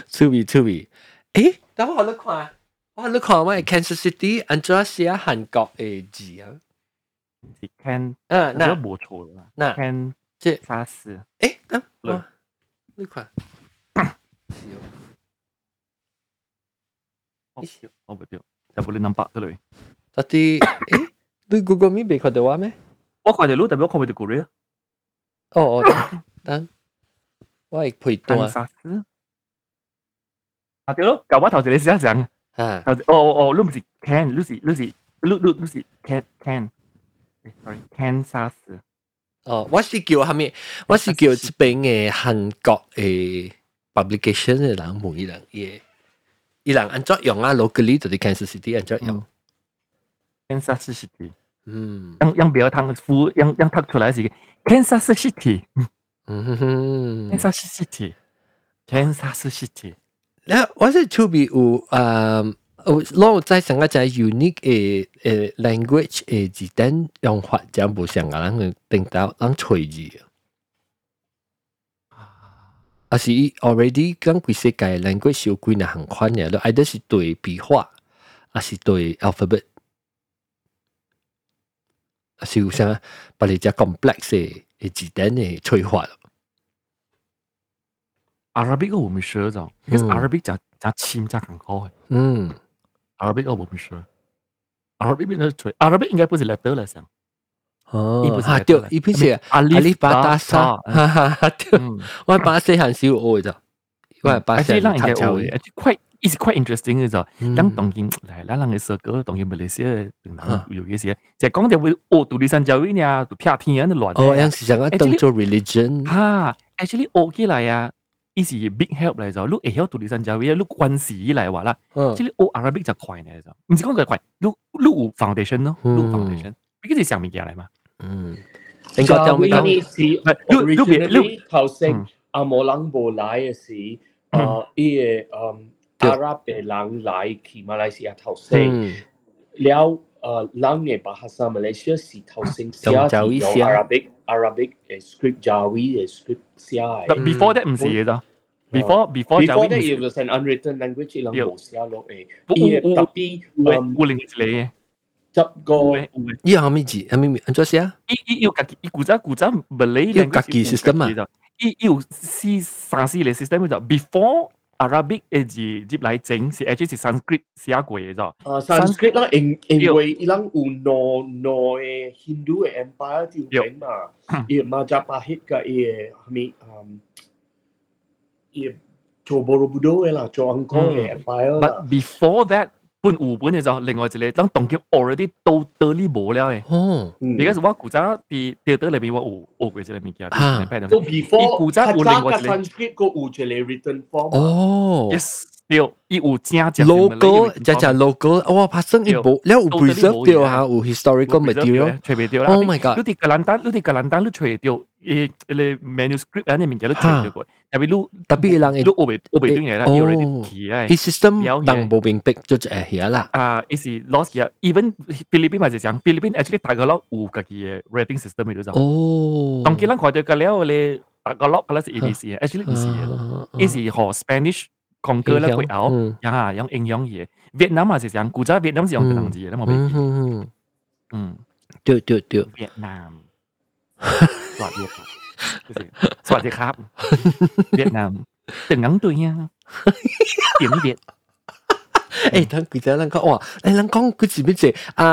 出味出味，诶，等我你看，我你看我系 Kansas City，按照写韩国嘅字啊，是 Can，嗯，那冇错啦，那 Can 即沙士，诶，咁，你看，我唔掉，就冇你 nampak 得嚟，但系诶。你 Google Meet 未看到我咩？我看到你，但系我看唔到 Google 啊。哦哦，等我系配对啊。啊对咯，旧话头先你试下讲。啊。头先哦哦哦，你唔是 can，你是你是你你你是 can can。sorry can 沙士。 哦，我是叫下面，我是叫這邊嘅韓國嘅 publication 嘅人問伊人嘢，伊人按作用啊，locally 就係 Kansas City 按作用。Kansas City。嗯，讓讓別個湯夫讓讓讀出來是 Kansas City，嗯哼，Kansas City，Kansas City。那，我是出邊有誒，有攞在上個隻 unique 嘅誒 language 嘅字典用法，就冇上個人去定到人隨字啊。是 already 講幾世界 language 有幾難行款嘅，都 either 是對筆畫，啊是對 alphabet。是有啥把你只 complex 嘅嘅字典嘅催化咯。Arabic 我唔 sure 就，因為 Arabic 就就簽就很好嘅。嗯，Arabic 我唔 sure。Arabic 邊度吹？Arabic 應該不是 letter 嚟上。哦，啊對，一邊是阿里巴巴沙，哈哈對，我把細漢時學嘅咋，我把細漢讀咗嘅，快。is quite interesting 嘅就，咁當然嚟啦，人嘅社交當然馬來西亞有嘅事，就係講就會哦，獨立山教育呢，獨撇天嘅亂。哦，有時成日當做 religion。嚇，actually 學起來啊，呢是 big help 嚟就，你会晓独立山教育，你军事嚟话啦，即系学 Arabic 就快呢就，唔是讲佢快，你你有 foundation 咯，你有 foundation，毕竟系上面嘢嚟嘛。嗯， 应该就未讲。是 originally 头先阿摩人无来嘅时，啊，伊个嗯阿拉伯人来去马来西亚头先，了诶人嘅巴哈萨马来西亚是头先写用 Arabic Arabic 嘅 script Jawi 嘅 script 写嘅。 before that 唔是嘅咋。 Before uh, before before Darwin that it was an unwritten language ilang yeah. siya lo eh. Iya tapi um uling sila eh. Tap go. Iya kami ji, kami anjo siya. I i yo kaki i kuza kuza Malay language. Yo kaki system ah. I yo si sansi le system itu before Arabic eh ji ji lai cheng si actually si Sanskrit siya ko eh zo. Sanskrit lah in in way ilang uno no eh Hindu empire ti weng ma. Iya majapahit ka eh kami um 伊做 Borobudur 嘅啦，做 Angkor 嘅 empire 啦。 But before that 本有本嘅就另外一个，当当叫 already 到到呢无了嘅。哦，而家我古早啲啲得里边我有学过一个物件。啊，都 before 古早有另外一个 Sanskrit 个有一个 written form。哦，yes，对，伊有正正 logo，只只 logo，哇，拍生一部，了有 preserve 掉吓，有 historical material。吹唔掉啦。 Oh my god！你啲格兰丹，你啲格兰丹都吹掉，诶，你 manuscript 啊，你物件都吹掉过。 特别你特别人你都学未学未定嘢啦，要嚟记啊。啲 system 人冇明白就系系啦。啊，伊是 lost 嘅，even 菲律宾咪就讲，菲律宾 actually 大个佬有家己嘅 rating system 喺度就。哦。当佢哋看到个了咧，大个佬个咧是 ABC 嘅，actually 唔是嘅，伊是学 Spanish。conquer 咧佢后，呀，用影响嘢。越南嘛是讲，古早越南是用别人字嘅，冇俾。嗯嗯，对对对。越南，สวั สดีสวัสดีครับเวียดนามเป็นงั้นตัวเนี่ย点呢边？诶，等佢哋人讲哇，诶人讲佢前面写啊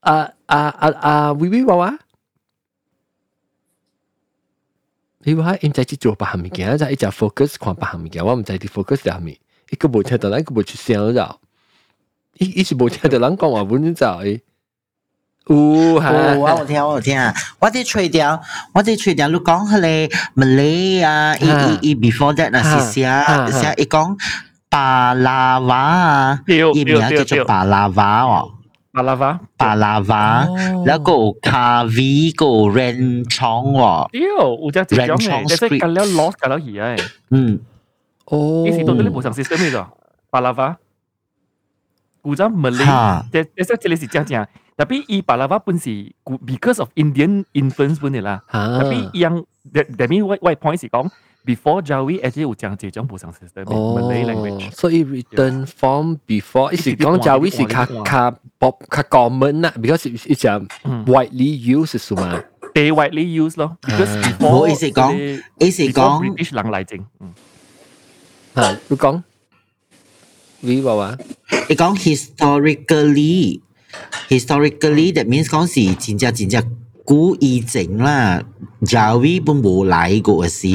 啊啊啊啊，V V 话话。你话唔知去做白行物件，就一直 focus 看白行物件，我唔知啲 focus 系咩，一个冇听到，一个冇出声咗，一一时冇听到人讲话本就诶， 有嚇、啊哦，我有聽，我有聽啊！我啲吹掉，我啲吹掉，你講佢咧，Malay 啊，伊伊伊 before that 啊，是是啊，是啊，伊講巴拉瓦啊，伊名叫做巴拉瓦哦，巴拉瓦，巴拉瓦，然後個咖啡個 ranchong 喎，屌，有隻字咁嘅，即係隔咗 loss 隔咗嘢，嗯，哦，以前到底你冇上 system 咩㗎？巴拉瓦，古裝 Malay，即即即你是真正。tapi i 巴拉瓦本是 because of Indian influence 本嚟啦。tapi yang that mean what what point 是讲。before Jawi actually 有讲这种补偿 system Malay language，所以 written form before 意思讲 Jawi 是较较薄较 common 啦，because 一只 widely used 系嘛？They widely used 咯，because before 我意思讲，意思讲 British 人嚟整，啊，你讲，你话话，你讲 historically，historically that means 讲是真正真正。古以前啦，Jawi 本冇嚟过嘅事。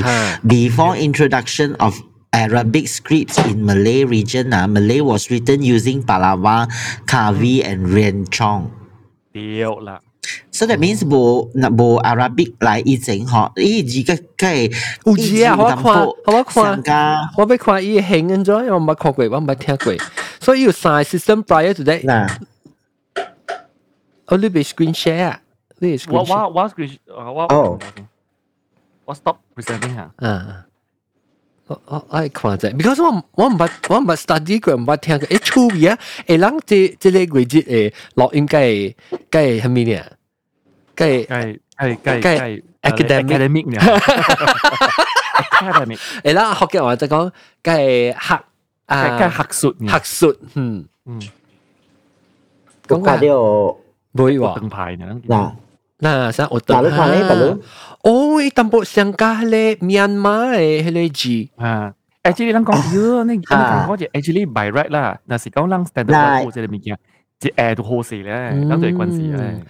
Before introduction of Arabic scripts in Malay region 啊，Malay was written using Palawa, Kavi and Rencong。屌啦！ So that means 冇嗱冇 Arabic 嚟以前学，咦而家梗系有字啊！我看我看家，我俾看伊兴咗，因为我冇看过，我冇听过，所以要 sign system prior to that。 嗱，我呢边 screen share 啊。我我我 screen 我哦，我 stop presenting 吓。啊，我我我系看啫，because 我我唔捌我唔捌 study 过，唔捌听过，诶趣味啊！诶，人即即个季节诶录音计计系咩呢？计计计计计 academic 呢？academic 诶啦，学嘅话就讲计学啊，计学术学术，嗯嗯，咁快 啲会喎，灯牌呢？嗱。嗱，啥我等下，哪里白哦，伊淡薄上加咧，Myanmar 诶，迄个字啊，actually 咱讲哟，你你讲嗰只 actually by right 啦，嗱是讲咱 standard 嗰只物件，即诶都好事咧，咁对关系咧。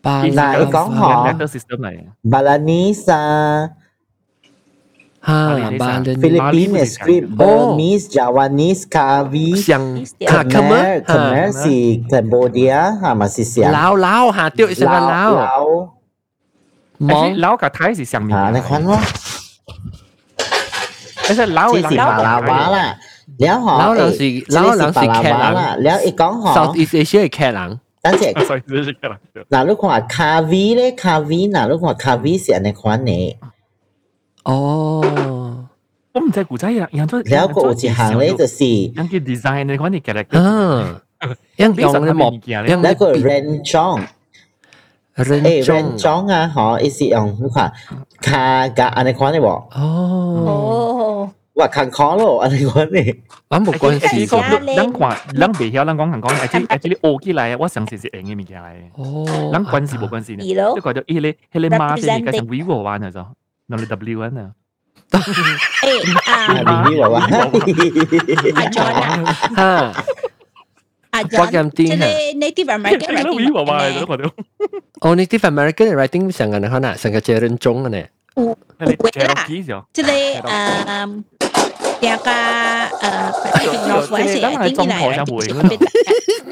巴拉讲嗬 letter system 嚟。巴拉尼 ห้าบาลนฟิลิปปินส์สคริปเบอร์มิสจาวานิสคาวีเซียงคาเคเมอร์คเมอร์สีแคนเบเดียฮามาซิเซียลาวลาวหาเตียวอิสราเลาวมองลาวกับไทยสิเซียงมีหาในควันวะไม่ใช่ลาวที่สิบาลาวาล่ะแล้วหอแล้วงสิแล้วหลังสิแค่ลังแล้วอีกกองหอ South East Asia แค่หลังตั้งแต่หนาลูกขวาคาวีเลยคาวีหนาลูกขวาคาวีเสียในควันเนี่ย 哦，我唔知古仔啊，人都了個有一行咧，就是人叫 design 你講你 character，嗯，人用咧木，人那個 ren 裝，ren 裝，ren 裝啊，嗬，意思用咩款？卡架安尼款嘅喎，哦，哇，坎坷咯，安尼款嘅，我冇關事，人講人未曉，人講人講，actually actually 學起來，我相信是硬嘅物件嚟，哦，人關事冇關事，呢個就依咧，依咧媽啲嘅像 vivo 玩嘅啫。No le WN à? Ê, à, à bị hiểu à? À trời à. À trời. Quá cảm tin hả? Native American writing. Nó hiểu à bài đó còn được. Ồ Native American writing sang cái này hả? Sang cái chế rừng trống này. Ủa, là. Chứ đây, à, dạ cả, à, phải là Northwest thì tiếng như này.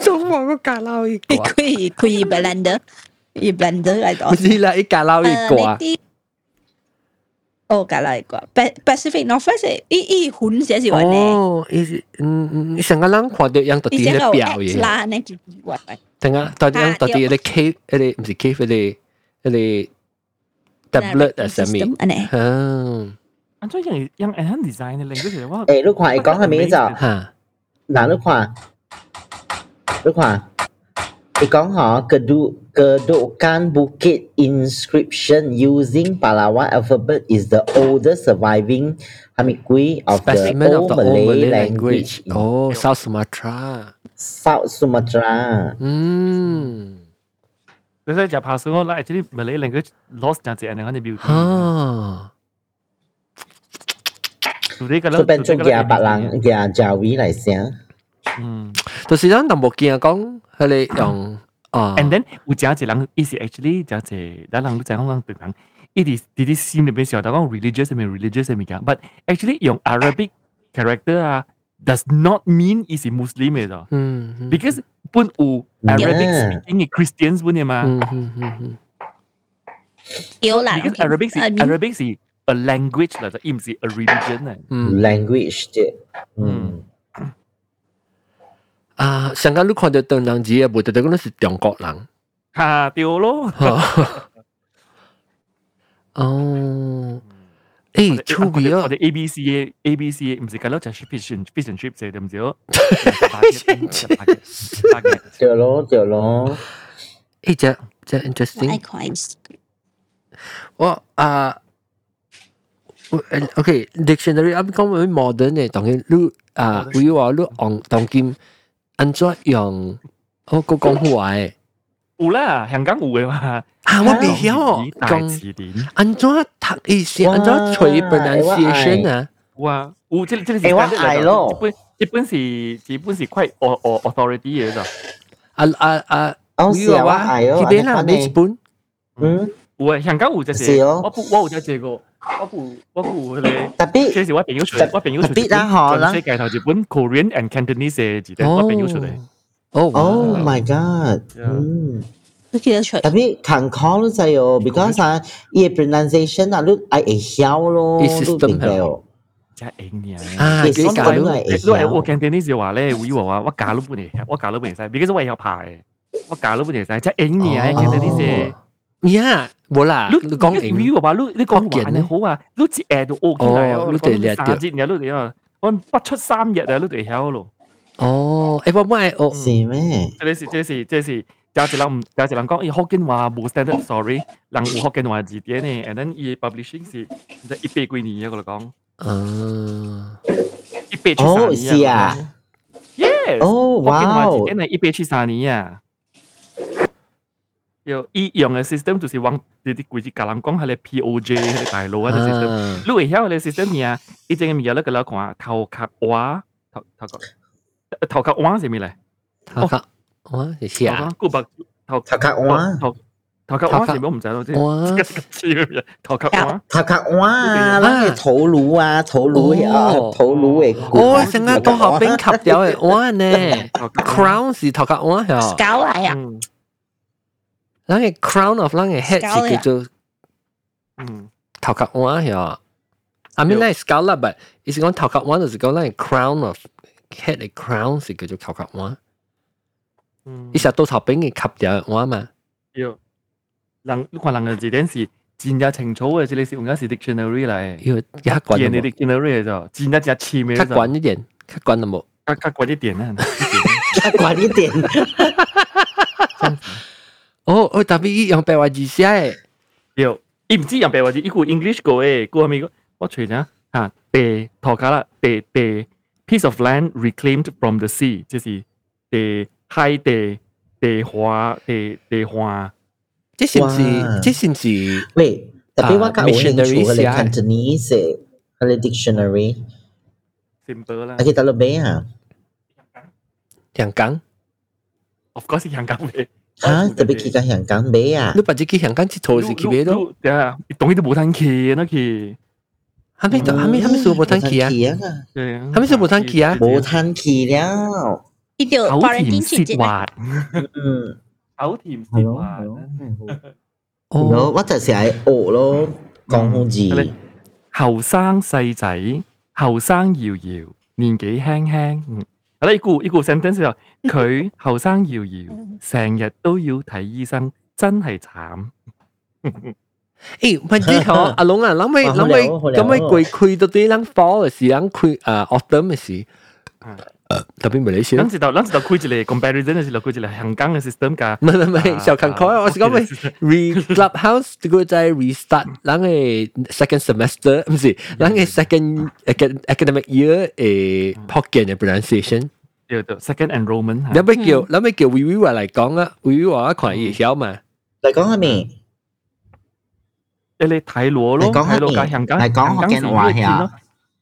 Trung Quốc có cả lao gì quá. Quỳ quỳ blender, blender lại đó. Gì là ít cả lao gì quá. Native 啊，哦，咖捞一个，Pacific Northwest 系依依款写是话呢，哦，伊嗯嗯，成个人看到样到底咧依个表 X 嘢，啦，呢叫话。等下到底样到底咧 cave 咧唔是 cave 咧咧 tablet 啊上面，安尼。嗯，啊，所以人人人 design 嘅令到其实我诶你看伊讲系咩就？哈，嗱你看，你看。 Ikong Ho Kedukan Bukit inscription using Palawan alphabet is the oldest surviving Hamikui of Specimen the Old of the Malay, Old Malay language. language. Oh, South Sumatra. South Sumatra. Mm. That's why Japan so like actually Malay language lost nanti and hanya beauty. Ha. Today kalau tu pengen dia Pak Lang, dia Jawi lah sih. 嗯就是咱淡薄见讲，佢哋用啊， ，and then 有只一人，伊是 actually 就系咱人都知讲讲对人，伊啲啲啲心里边想到讲 religious 系咪 religious 系咪讲，but actually 用 Arabic character 啊，does not mean 伊是 Muslim 嘅咗嗯嗯，because 本有 Arabic speaking 嘅 Christians 本嘅嘛嗯嗯嗯嗯，有啦，because Arabic 是 Arabic 是 a language 嚟就，伊唔是 a religion 嚟。嗯 language 啫。嗯。 啊，上个你看到东南亚冇得到讲是中国人，吓掉咯，哦，诶，出边啊我哋 A B C A A B C 唔是计咯，就系 fish and fish and chips 对唔对？对咯，对咯。诶，这这我爱 interesting，看我啊。OK，dictionary 啱讲会 modern 嘅，当然你啊，会话你用当今 安怎用，我个讲话诶，有啦，香港有嘅嘛。啊，我未晓哦，大讲词典安怎读意思，安怎吹 pronunciation 啊？有啊，有即即系诶我爱咯基本基本是基本是 quite au au authority 嘅就。啊啊啊！哦，会话是啊，我系哦，呢边啦，你日本嗯， 有啊，香港有只是哦我我有只只个，我有我有咧。特别即系我朋友出，我朋友出特别啦嗬啦全世界头日本 Korean and Cantonese 嘅字典，我朋友出嚟。哦，Oh my god， Yeah 嗯。佢记得出。特别看考咯，就系 because 啊，伊嘅 pronunciation 啊，你爱会晓咯，伊你 system 明白哦？真系英嘅。啊，其实几搞我都咯，系你话我 Cantonese 话咧，会话我教都半年，我教都半年晒，because 我有排，我教都半年晒，真系英嘅 Cantonese。呀， 冇啦，你你讲英，你话你你讲华你好啊，你只诶都 OK 啦，哦你哋叻啲三节嘅你哋啊，我不出三日啊，你哋晓咯。哦，诶，我唔系，哦，是咩？即系即系即系。有一人唔有一人讲，伊福建话冇 standard，sorry，人有福建话字典呢，and then 伊 publishing 是一百几年嘅，我嚟讲，嗯，一百七哦，十是年啊， ，yes，哦，福建哇哦话字典，系一百七十年啊。 有伊用嘅 system 就是往你啲鬼子教人讲系你 POJ 系你大陆啊啲 system，啊，你会晓你 system 啊，伊正嘅物嘢咧个啦看头壳蛙，头头壳头壳蛙系咩嚟？好卡，哇，谢谢啊，头壳头头壳蛙头头壳蛙系咩？我唔知道啫。哇，知嘅嘢，头壳蛙。头壳蛙啊，那个头颅啊，头颅啊，头颅嘅骨哦，啊，成个都学兵级掉嘅哇呢，crown 是头壳哇系， Scout 嚟啊， 嗯嗱嘅 crown of 嗱嘅 head 是叫做嗯，头壳哇系。I mean like scallop, but 意思讲头壳湾就是讲 like crown of head 嘅 crown 是叫做头壳湾。 伊实到头边嘅吸掉我嘛。要，人你看人嘅字典是真正清楚嘅，即系用嘅是 dictionary 嚟。要一关嘅 dictionary 就真正正黐咩？较关一点，较关都冇。较较关一点啊！较关一点。 哦哦，特别伊用白话字写嘅。要，伊唔知用白话字，伊个 English 个诶，个系咪个？我随下吓，地托卡啦，地地 piece of land reclaimed from the sea，即是地海地地花地地花。即是唔是？即是唔是？喂，特别我较有兴趣嘅咧，Cantonese 嘅咧 dictionary。simple 啦。啊，kita lebih ha. Yang Kang. Of course Yang Kang 呗。 嚇，特別去個香港買啊！你把只去香港佚佗是去買咯？對啊，當然都冇通去那去。還沒還沒還沒說冇通去啊？對啊，還沒說冇通去啊？冇通去了。呢條口甜舌滑。嗯，口甜舌滑。哦，我就係學咯，講好字。後生細仔，後生搖搖，年紀輕輕。嗯。系啦，一句一句 sentence 就佢后生摇摇，成日都要睇医生，真系惨。诶，唔系好阿龙啊，谂咪谂咪咁咪佢开到啲人 fall 嘅时，人开啊 autumn 嘅时， 特别马来西亚。谂住就谂住就开一个 comparison 嘅时候，开一个香港嘅 system 㗎。唔系唔系，小康开，我是讲咪 re clubhouse 个再 restart，人嘅 second semester 唔是，人嘅 second academic year 诶 Hokkien 嘅 pronunciation。叫做 second enrollment。你咪叫，你咪叫 Vivi 话嚟讲啊，Vivi 话一群嘢晓嘛。嚟讲系咩？你嚟睇攞咯，睇攞加香港，系讲福建话呀。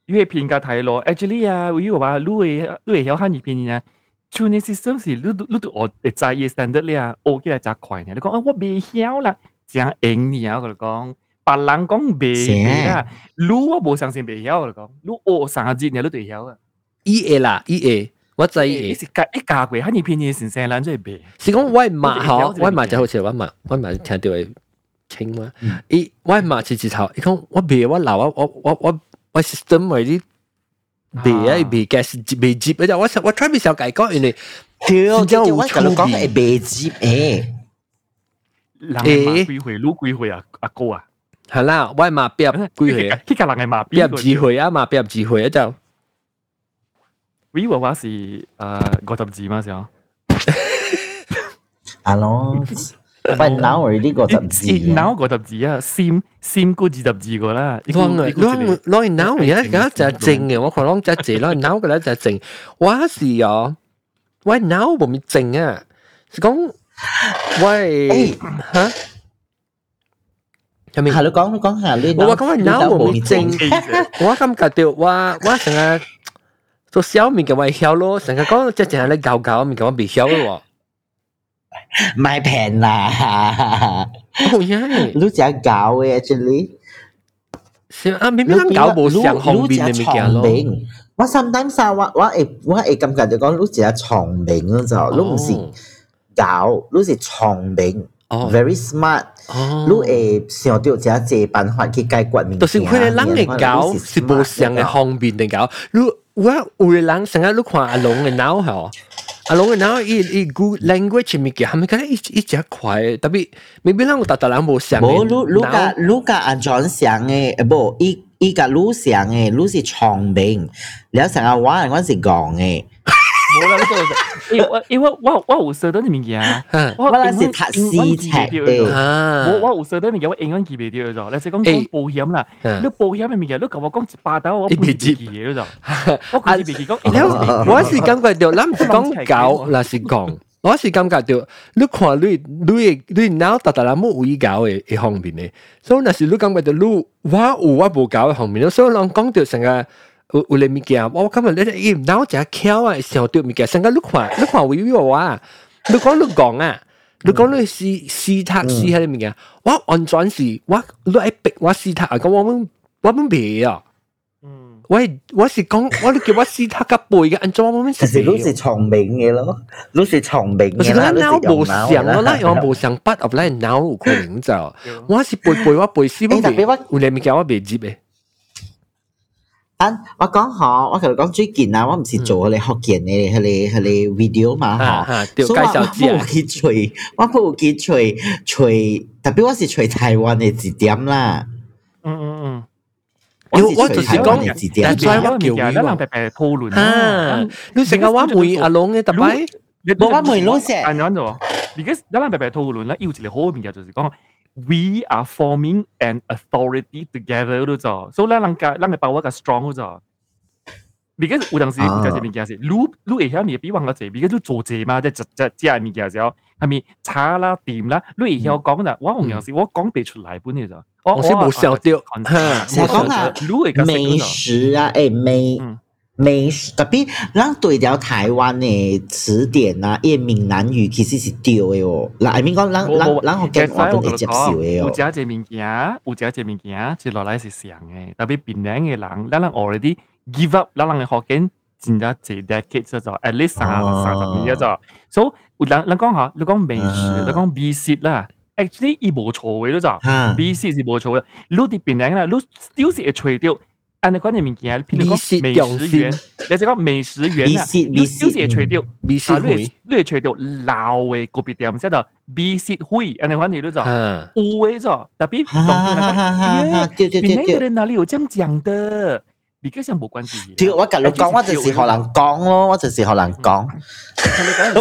粵語片加睇攞，actually 啊，Vivi 話你會你會曉漢語片啊。做呢 system 是你你都我誒在意 standard 咧啊，學起來真快呢。你讲啊，我未曉啦，真硬你啊，我嚟講。別人講未啊，你我冇相信未曉，我嚟講，你學三日你都對曉啊。E A 啦，E A。我知嘅，是隔一家過，喺呢片嘢成成撚出嚟白。是講我媽嗬，我媽就好似我媽，我媽聽到係清嘛。伊我媽次次頭，伊講我白我鬧我我我我我 system 为啲白啊白嘅是白接嘅，我我 try 咪小改讲，因为屌屌我讲讲系白接诶。诶，几回攞几回啊？阿哥啊，系啦，我妈边几回啊？呢个人系妈边几回啊？妈边几回啊？就。我娃娃是诶五十字嘛，先。啊咯， 喂，now 呢个十字，now 个十字啊，先先个二十字个啦。攞嚟攞攞 now 而家而家就正嘅，我讲就正攞 now 嘅咧就正。我是哦，喂 now 冇咪正啊，是讲喂吓。系咪？系你讲你讲下你。我讲 now 冇咪正，我感觉到我我成日。做小面嘅话晓咯，成日讲即系你教教面嘅话未晓咯喎。 买平啦，好呀，你只教嘅 actually。是啊，明明教冇上后面嘅物件咯。我 sometimes 啊，我我会我会感觉就讲你只聪明咯就，你唔是教，你是聪明。very smart，你会想到只只办法去解决问题。就是佢哋人嘅教是冇上嘅方便嘅教，你。我有的人成日都看阿龙嘅脑嗬， along now i i good language mi ki ham ka i i ja kwai tapi mi bilang ta ta lang bo xiang bo lu lu ka lu ka an john xiang e eh, bo i i ka lu xiang e lu si chong bing. Liao sang a wa an wan si gong e 冇啦，呢个因为因为我我有识得啲物件，我我是读诗册嘅，我我有识得物件，我英文记唔到咗。你是讲讲保险啦，你保险嘅物件，你同我讲一百刀，我唔记嘅咗。我估计别讲，我是感觉到，咱唔是讲教，那是讲，我是感觉到，你看你你你脑达达人冇会教嘅一方面嘅，所以那是你感觉到你我有我冇教嘅方面，所以人讲到成个。 有有咧物件，我感觉你伊脑只巧啊，想到物件，成个你看，你看微微啊，你讲你讲啊，你讲你试试读试下啲物件，我完全是我你爱逼我试读啊，咁我们我们未啊。我我是讲，我你叫我试读个背嘅，按照我们是。是你是聪明嘅咯，你是聪明嘅。我是讲脑无想，我那样无想笔，我来脑有可能就，我是背背我背诗，我背有咧物件我未接嘅。 啊，我讲嗬，我同你讲最近啊，我唔是做你学健嘅，系你系你 video 嘛嗬，所以我冇去吹，我冇去吹吹，特别我是吹台湾嘅字典啦。嗯嗯嗯。我我就是讲，但系我叫你人白白讨论啊！你成日话梅阿龙嘅特别，冇话梅龙写。系咁做，because 人白白讨论咧，要一个好嘅名就是讲。 We are forming an authority together 咯咋，所以咱人家咱嘅把握個 strong 咯咋。because 有陣時有陣時物件是，你你會曉你比往個濟，because 你做濟嘛，即係即即係物件時候，係咪茶啦店啦，你會曉講啦，我有陣時我講唔出來本嘅咋，我先冇笑掉，我講啊，美食啊，誒美。美食特別，咱對條台灣嘅詞典啊，伊閩南語其實是對嘅哦。嗱，I mean 講，咱咱咱學嘅話都會接受嘅哦。有一隻物件，有一隻物件，接落來是上嘅，特別邊兩嘅人，咱人 already give up，咱人嘅學緊真係一 decade 咗咗，at least 三三十年咗咗。所以，有人人講下，你講美食，你講美食啦，actually 伊無錯嘅咗咗，美食是無錯嘅，你啲邊兩啦，你 still 是會吹掉。按你关键物件，譬如讲美食园，你就讲美食园啊，你小时吹掉，美食会，你吹掉老嘅个别店，即系美食会，按你关键都就有嘅咗，特别当地人讲，耶，边个人哪里有这样讲的？比较上冇关系。对，我同你讲，我就是学人讲咯，我就是学人讲，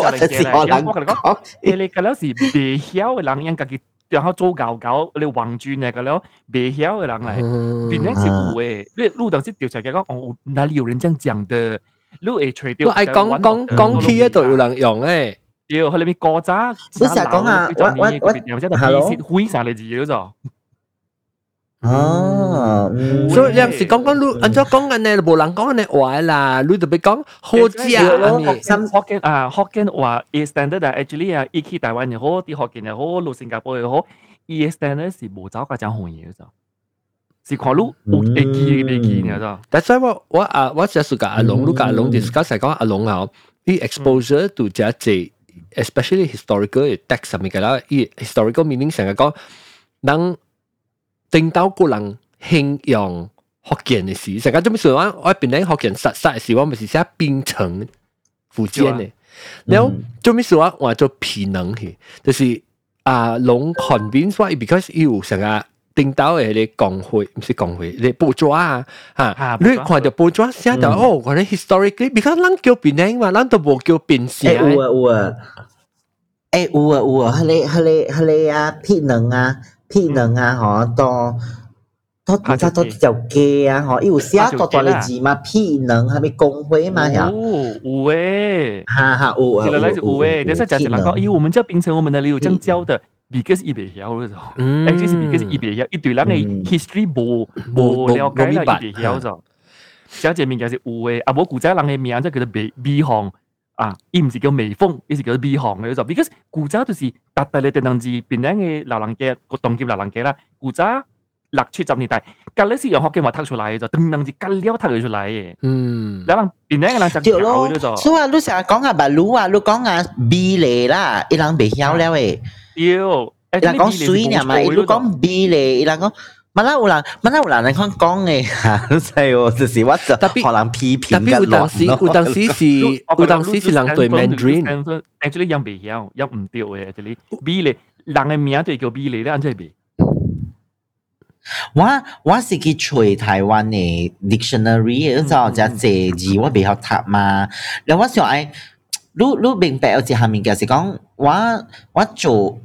我就是学人讲，你你嗰阵时未晓嘅人，应该佢。 然后做搞搞，你横转嚟嘅咯，未晓嘅人嚟，变咗是有诶。你路当时调查嘅讲，哦，哪里有人这样讲的？你会吹掉。我系讲讲讲起嗰度有人用诶。要喺里面过渣。你成日讲啊，我我我，然后即系意思灰晒你自己嗰度。 哦，所以有阵时讲讲你，按照讲紧咧，无人讲紧嘅话啦，你特别讲好食咯。新福建啊，福建话 standard 啊，actually 啊，伊去台湾又好，啲福建又好，到新加坡又好，伊 standard 是无走个讲红嘢嘅，是看你有会记嘅记嘅啫。但系我我啊，我只系讲阿龙，你讲阿龙 discuss 系讲阿龙啊，啲 exposure to 只只，especially historical text 上面嘅啦，伊 historical meaning 成日讲，能。 定到個人形容福建嘅事，成日做咩說話？我邊咧福建實實嘅事，我咪是寫檳城福建嘅。然後做咩說話？我做皮能去，就是啊，龙 convince 我，because 有成日定到嘅你講會，唔是工會，你報紙啊嚇，你看到報紙寫到哦，我哋 historically，because 咱叫檳城嘛，咱都冇叫檳城。有啊有啊，誒有啊有啊，係你係你係你啊皮能啊。屁能啊，吼，到到他到条街啊，吼，伊有写大大的字嘛，屁能还没工会嘛呀？有诶，哈哈，有啊，来就有诶。但是讲起来讲，咦，我们叫槟城，我们那里有这样教的。because 伊袂晓咯，嗯，actually 是 because 伊袂晓，伊对咱嘅 history 无无了解啦，伊袂晓咗。小姐面就是有诶，啊，无古仔人嘅名即叫做鼻鼻行。啊，伊唔是叫微风，伊是叫美行嘅就，because 古早就是特特你电动字变样嘅流浪嘅个动剑流浪嘅啦，古早六七十年代，隔呢是用学嘅话读出来嘅就，电动字隔了读出来嘅，嗯，流浪变样嘅人就教咗就。所以你成日讲下白鲁啊，你讲下比例啦，伊人未晓了诶。要，伊人讲水呢嘛，伊你讲比例，伊人讲。 马来有人，马来有人嚟讲讲嘅吓，都系喎，就是我就可能批评紧落。有当时有当时是有当时是人对 Mandarin。actually 人未晓，人唔对嘅，actually 比例人嘅名就叫比例咧，安怎比？我我是去吹台湾嘅 dictionary，嗰阵就字字我未晓读嘛。然后我想诶，你你明白有一下面嘅是讲，我我做。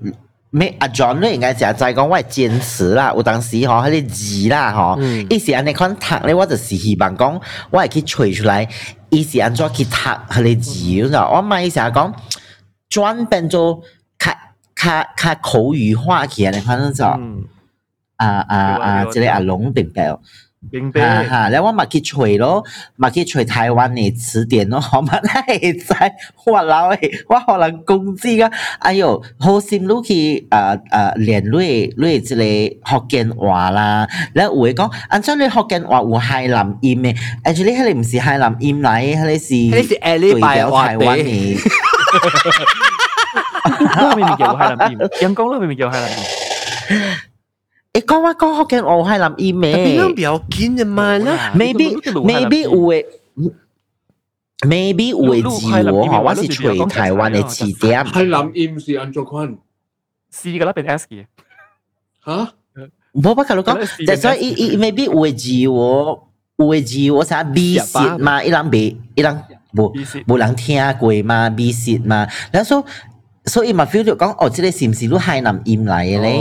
咩阿 John 咧，應該就係講我係堅持啦，有當時吼，迄個字啦，吼，伊是安尼款讀咧，我就是希望讲，我係去揣出來，伊是安怎去讀迄個字，你知道？我咪成日講轉變做較較較口語化去安尼款，你知道？啊啊啊！即個阿龍明白。明白。哈哈，然后我咪去吹咯，咪去吹台湾嘅词典咯，我咪系在我老诶，我可能攻击个，哎哟，好心你去诶诶练你你即个福建话啦，然后有诶讲，按照你福建话有海南音嘅，actually 迄个唔是海南音嚟，迄个是迄个是对表台湾嘅。嗰个明明叫海南音，阳光嗰个明明叫海南音。 诶讲话讲福建话系南音边咩样比较紧嘅嘛啦？ ？maybe maybe 有诶。maybe 有诶字喎，嗬，我是随台湾嘅字典。系南音是安卓坤 C 噶啦，变 S 嘅。吓？冇不佢讲，就所以伊伊 maybe 有诶字喎，有诶字喎，啥 B 舌嘛，伊人未，伊人无无人听过嘛，B 舌嘛，然后所所以嘛 feel 到讲，哦，即个是唔是都海南音嚟嘅咧？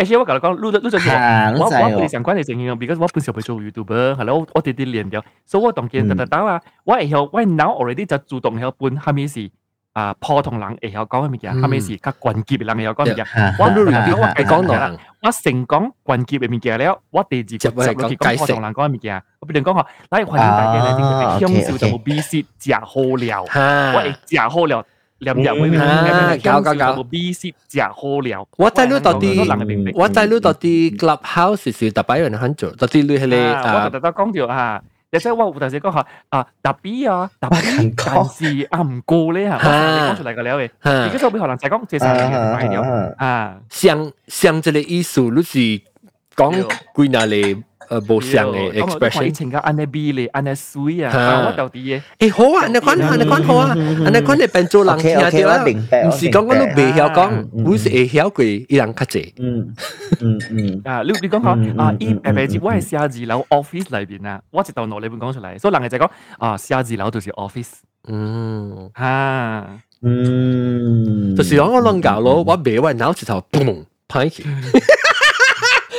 哦哦哦。 actually 我同你讲，录录咗吓我我你知哦我本上关系正经，because 我本时候做 YouTuber，系咯，我我哋啲练掉，所以我当见特特打啊，我系晓，我 now already 就主动晓搬下面是啊普通人会晓讲嘅物件，下面是较关键嘅人会晓讲物件。我我都我我系讲到人，我成讲关键嘅物件了，我第二个就系讲去解释讲普通人讲嘅物件，我别人讲话，嗱，环境大嘅咧，点解香笑就冇 B C 食好料，我吓系食好料。 念念会啊搞搞搞冇 B C 食好料。我知你到底人嘅明明。我知你到底 clubhouse 是特别有人肯做，到底你系你啊，我啊特特讲条啊，你即系我有阵时讲下啊，特别啊，特别，但是啊唔过咧吓，我讲出嚟嘅了嘅，而家吓就俾可能就系讲这三年买了啊，像像这个意思，你是 讲归纳嚟诶无像嘅以 expression。前嘅安尼 B 咧，安尼水啊，啊啊我到底嘅，诶好啊，你讲下，你讲好啊，你讲你变做人听 OK，OK，到啦，我明白唔是讲我都未晓讲嗯，嗯我是会晓过一人较济。嗯嗯嗯。啊，你你讲嗯下啊，嗯依嗯诶诶，嗯我系写字楼 office 里边啊，我直头攞你本讲出嚟，所以人哋就讲啊，写字楼就是 office 嗯，啊，嗯，就是讲我乱搞咯，我未我脑子头嘣拍起，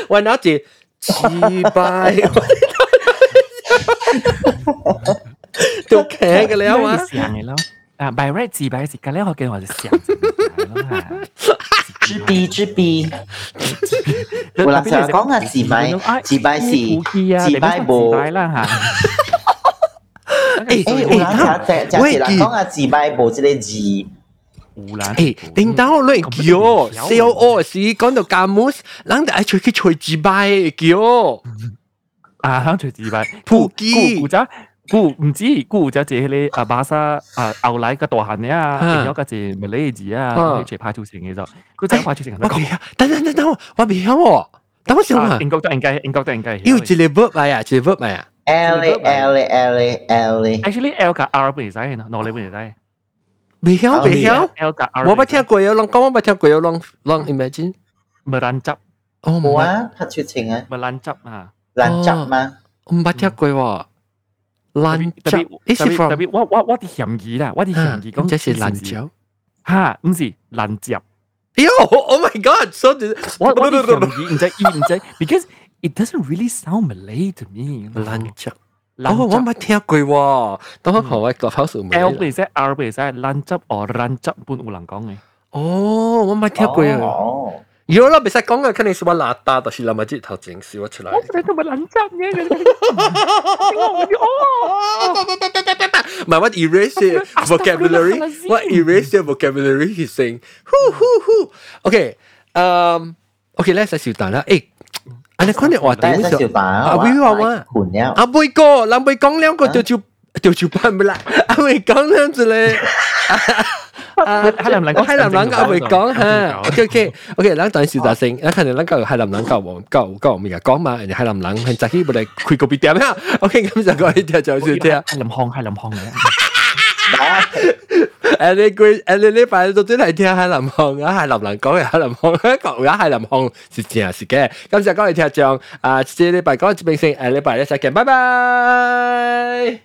我拿几几百，都看个了啊！啊，买了几百几，刚才我跟我就讲了哈，纸币纸币。我来讲啊，几百几百几，几百部了哈。哎，我来讲讲啊，几百部这个字。湖南诶，顶到我乱叫，C O O 是讲到加姆，人哋爱出去吹字bài叫，啊，响随自摆，普基古仔。古唔知古仔借你啊巴沙啊牛奶嘅大汉嘅啊，变咗个字咪呢字啊，一齐派出成嘅就，佢真系派出成。我未晓，等等等等，我未晓喎，等我想下，英国都应该，英国都应该。要一个 verb 嚟啊，一个 verb 嚟啊。 L L L L Actually L 加 R 唔使，喏你唔使。 未晓未晓， L 加 R。我冇听过有人讲，我冇听过有人人 imagine。咪烂汁。哦，冇啊，拍出情啊，咪烂汁啊。烂汁嘛。我冇听过喎。烂特别汁，特别特别，我我我啲嫌疑啦，我啲嫌疑讲这是烂椒。吓，唔是烂汁。哟，Oh my God！So 我我啲嫌疑唔知意唔知，because it doesn't really sound Malay to me。烂汁。 哦，我冇听过喎。等我看我个口数 L 唔使 R 唔使，烂汁哦烂汁本有人讲嘅。哦，我冇听过啊。哦。如果我别使讲嘅，肯定是我邋遢，但是谂下啲头前笑出嚟。我觉得咪烂汁嘅。唔系，我 erase vocabulary，我 erase vocabulary he's saying，呼呼呼。OK，嗯，OK 咧，使小蛋啦。诶， 安尼可能话点小蛋阿妹话话，阿妹哥，阿妹讲两个就就就就办唔啦。阿妹讲两字咧。啊，海南人讲，海南人教会讲吓，OK OK OK，咱当时就先，咱可能咱教海南人教王教教咩讲嘛，人哋海南人系早起冇嚟开个别店啊，OK，咁就讲呢条就算听。海南腔，海南腔嘅。 诶你佢诶你呢排都真系听海南腔啊，海南人讲嘅海南腔，讲嘅海南腔是正是嘅。咁就讲嚟听讲啊，这礼拜讲一边先，诶礼拜一再见，拜拜。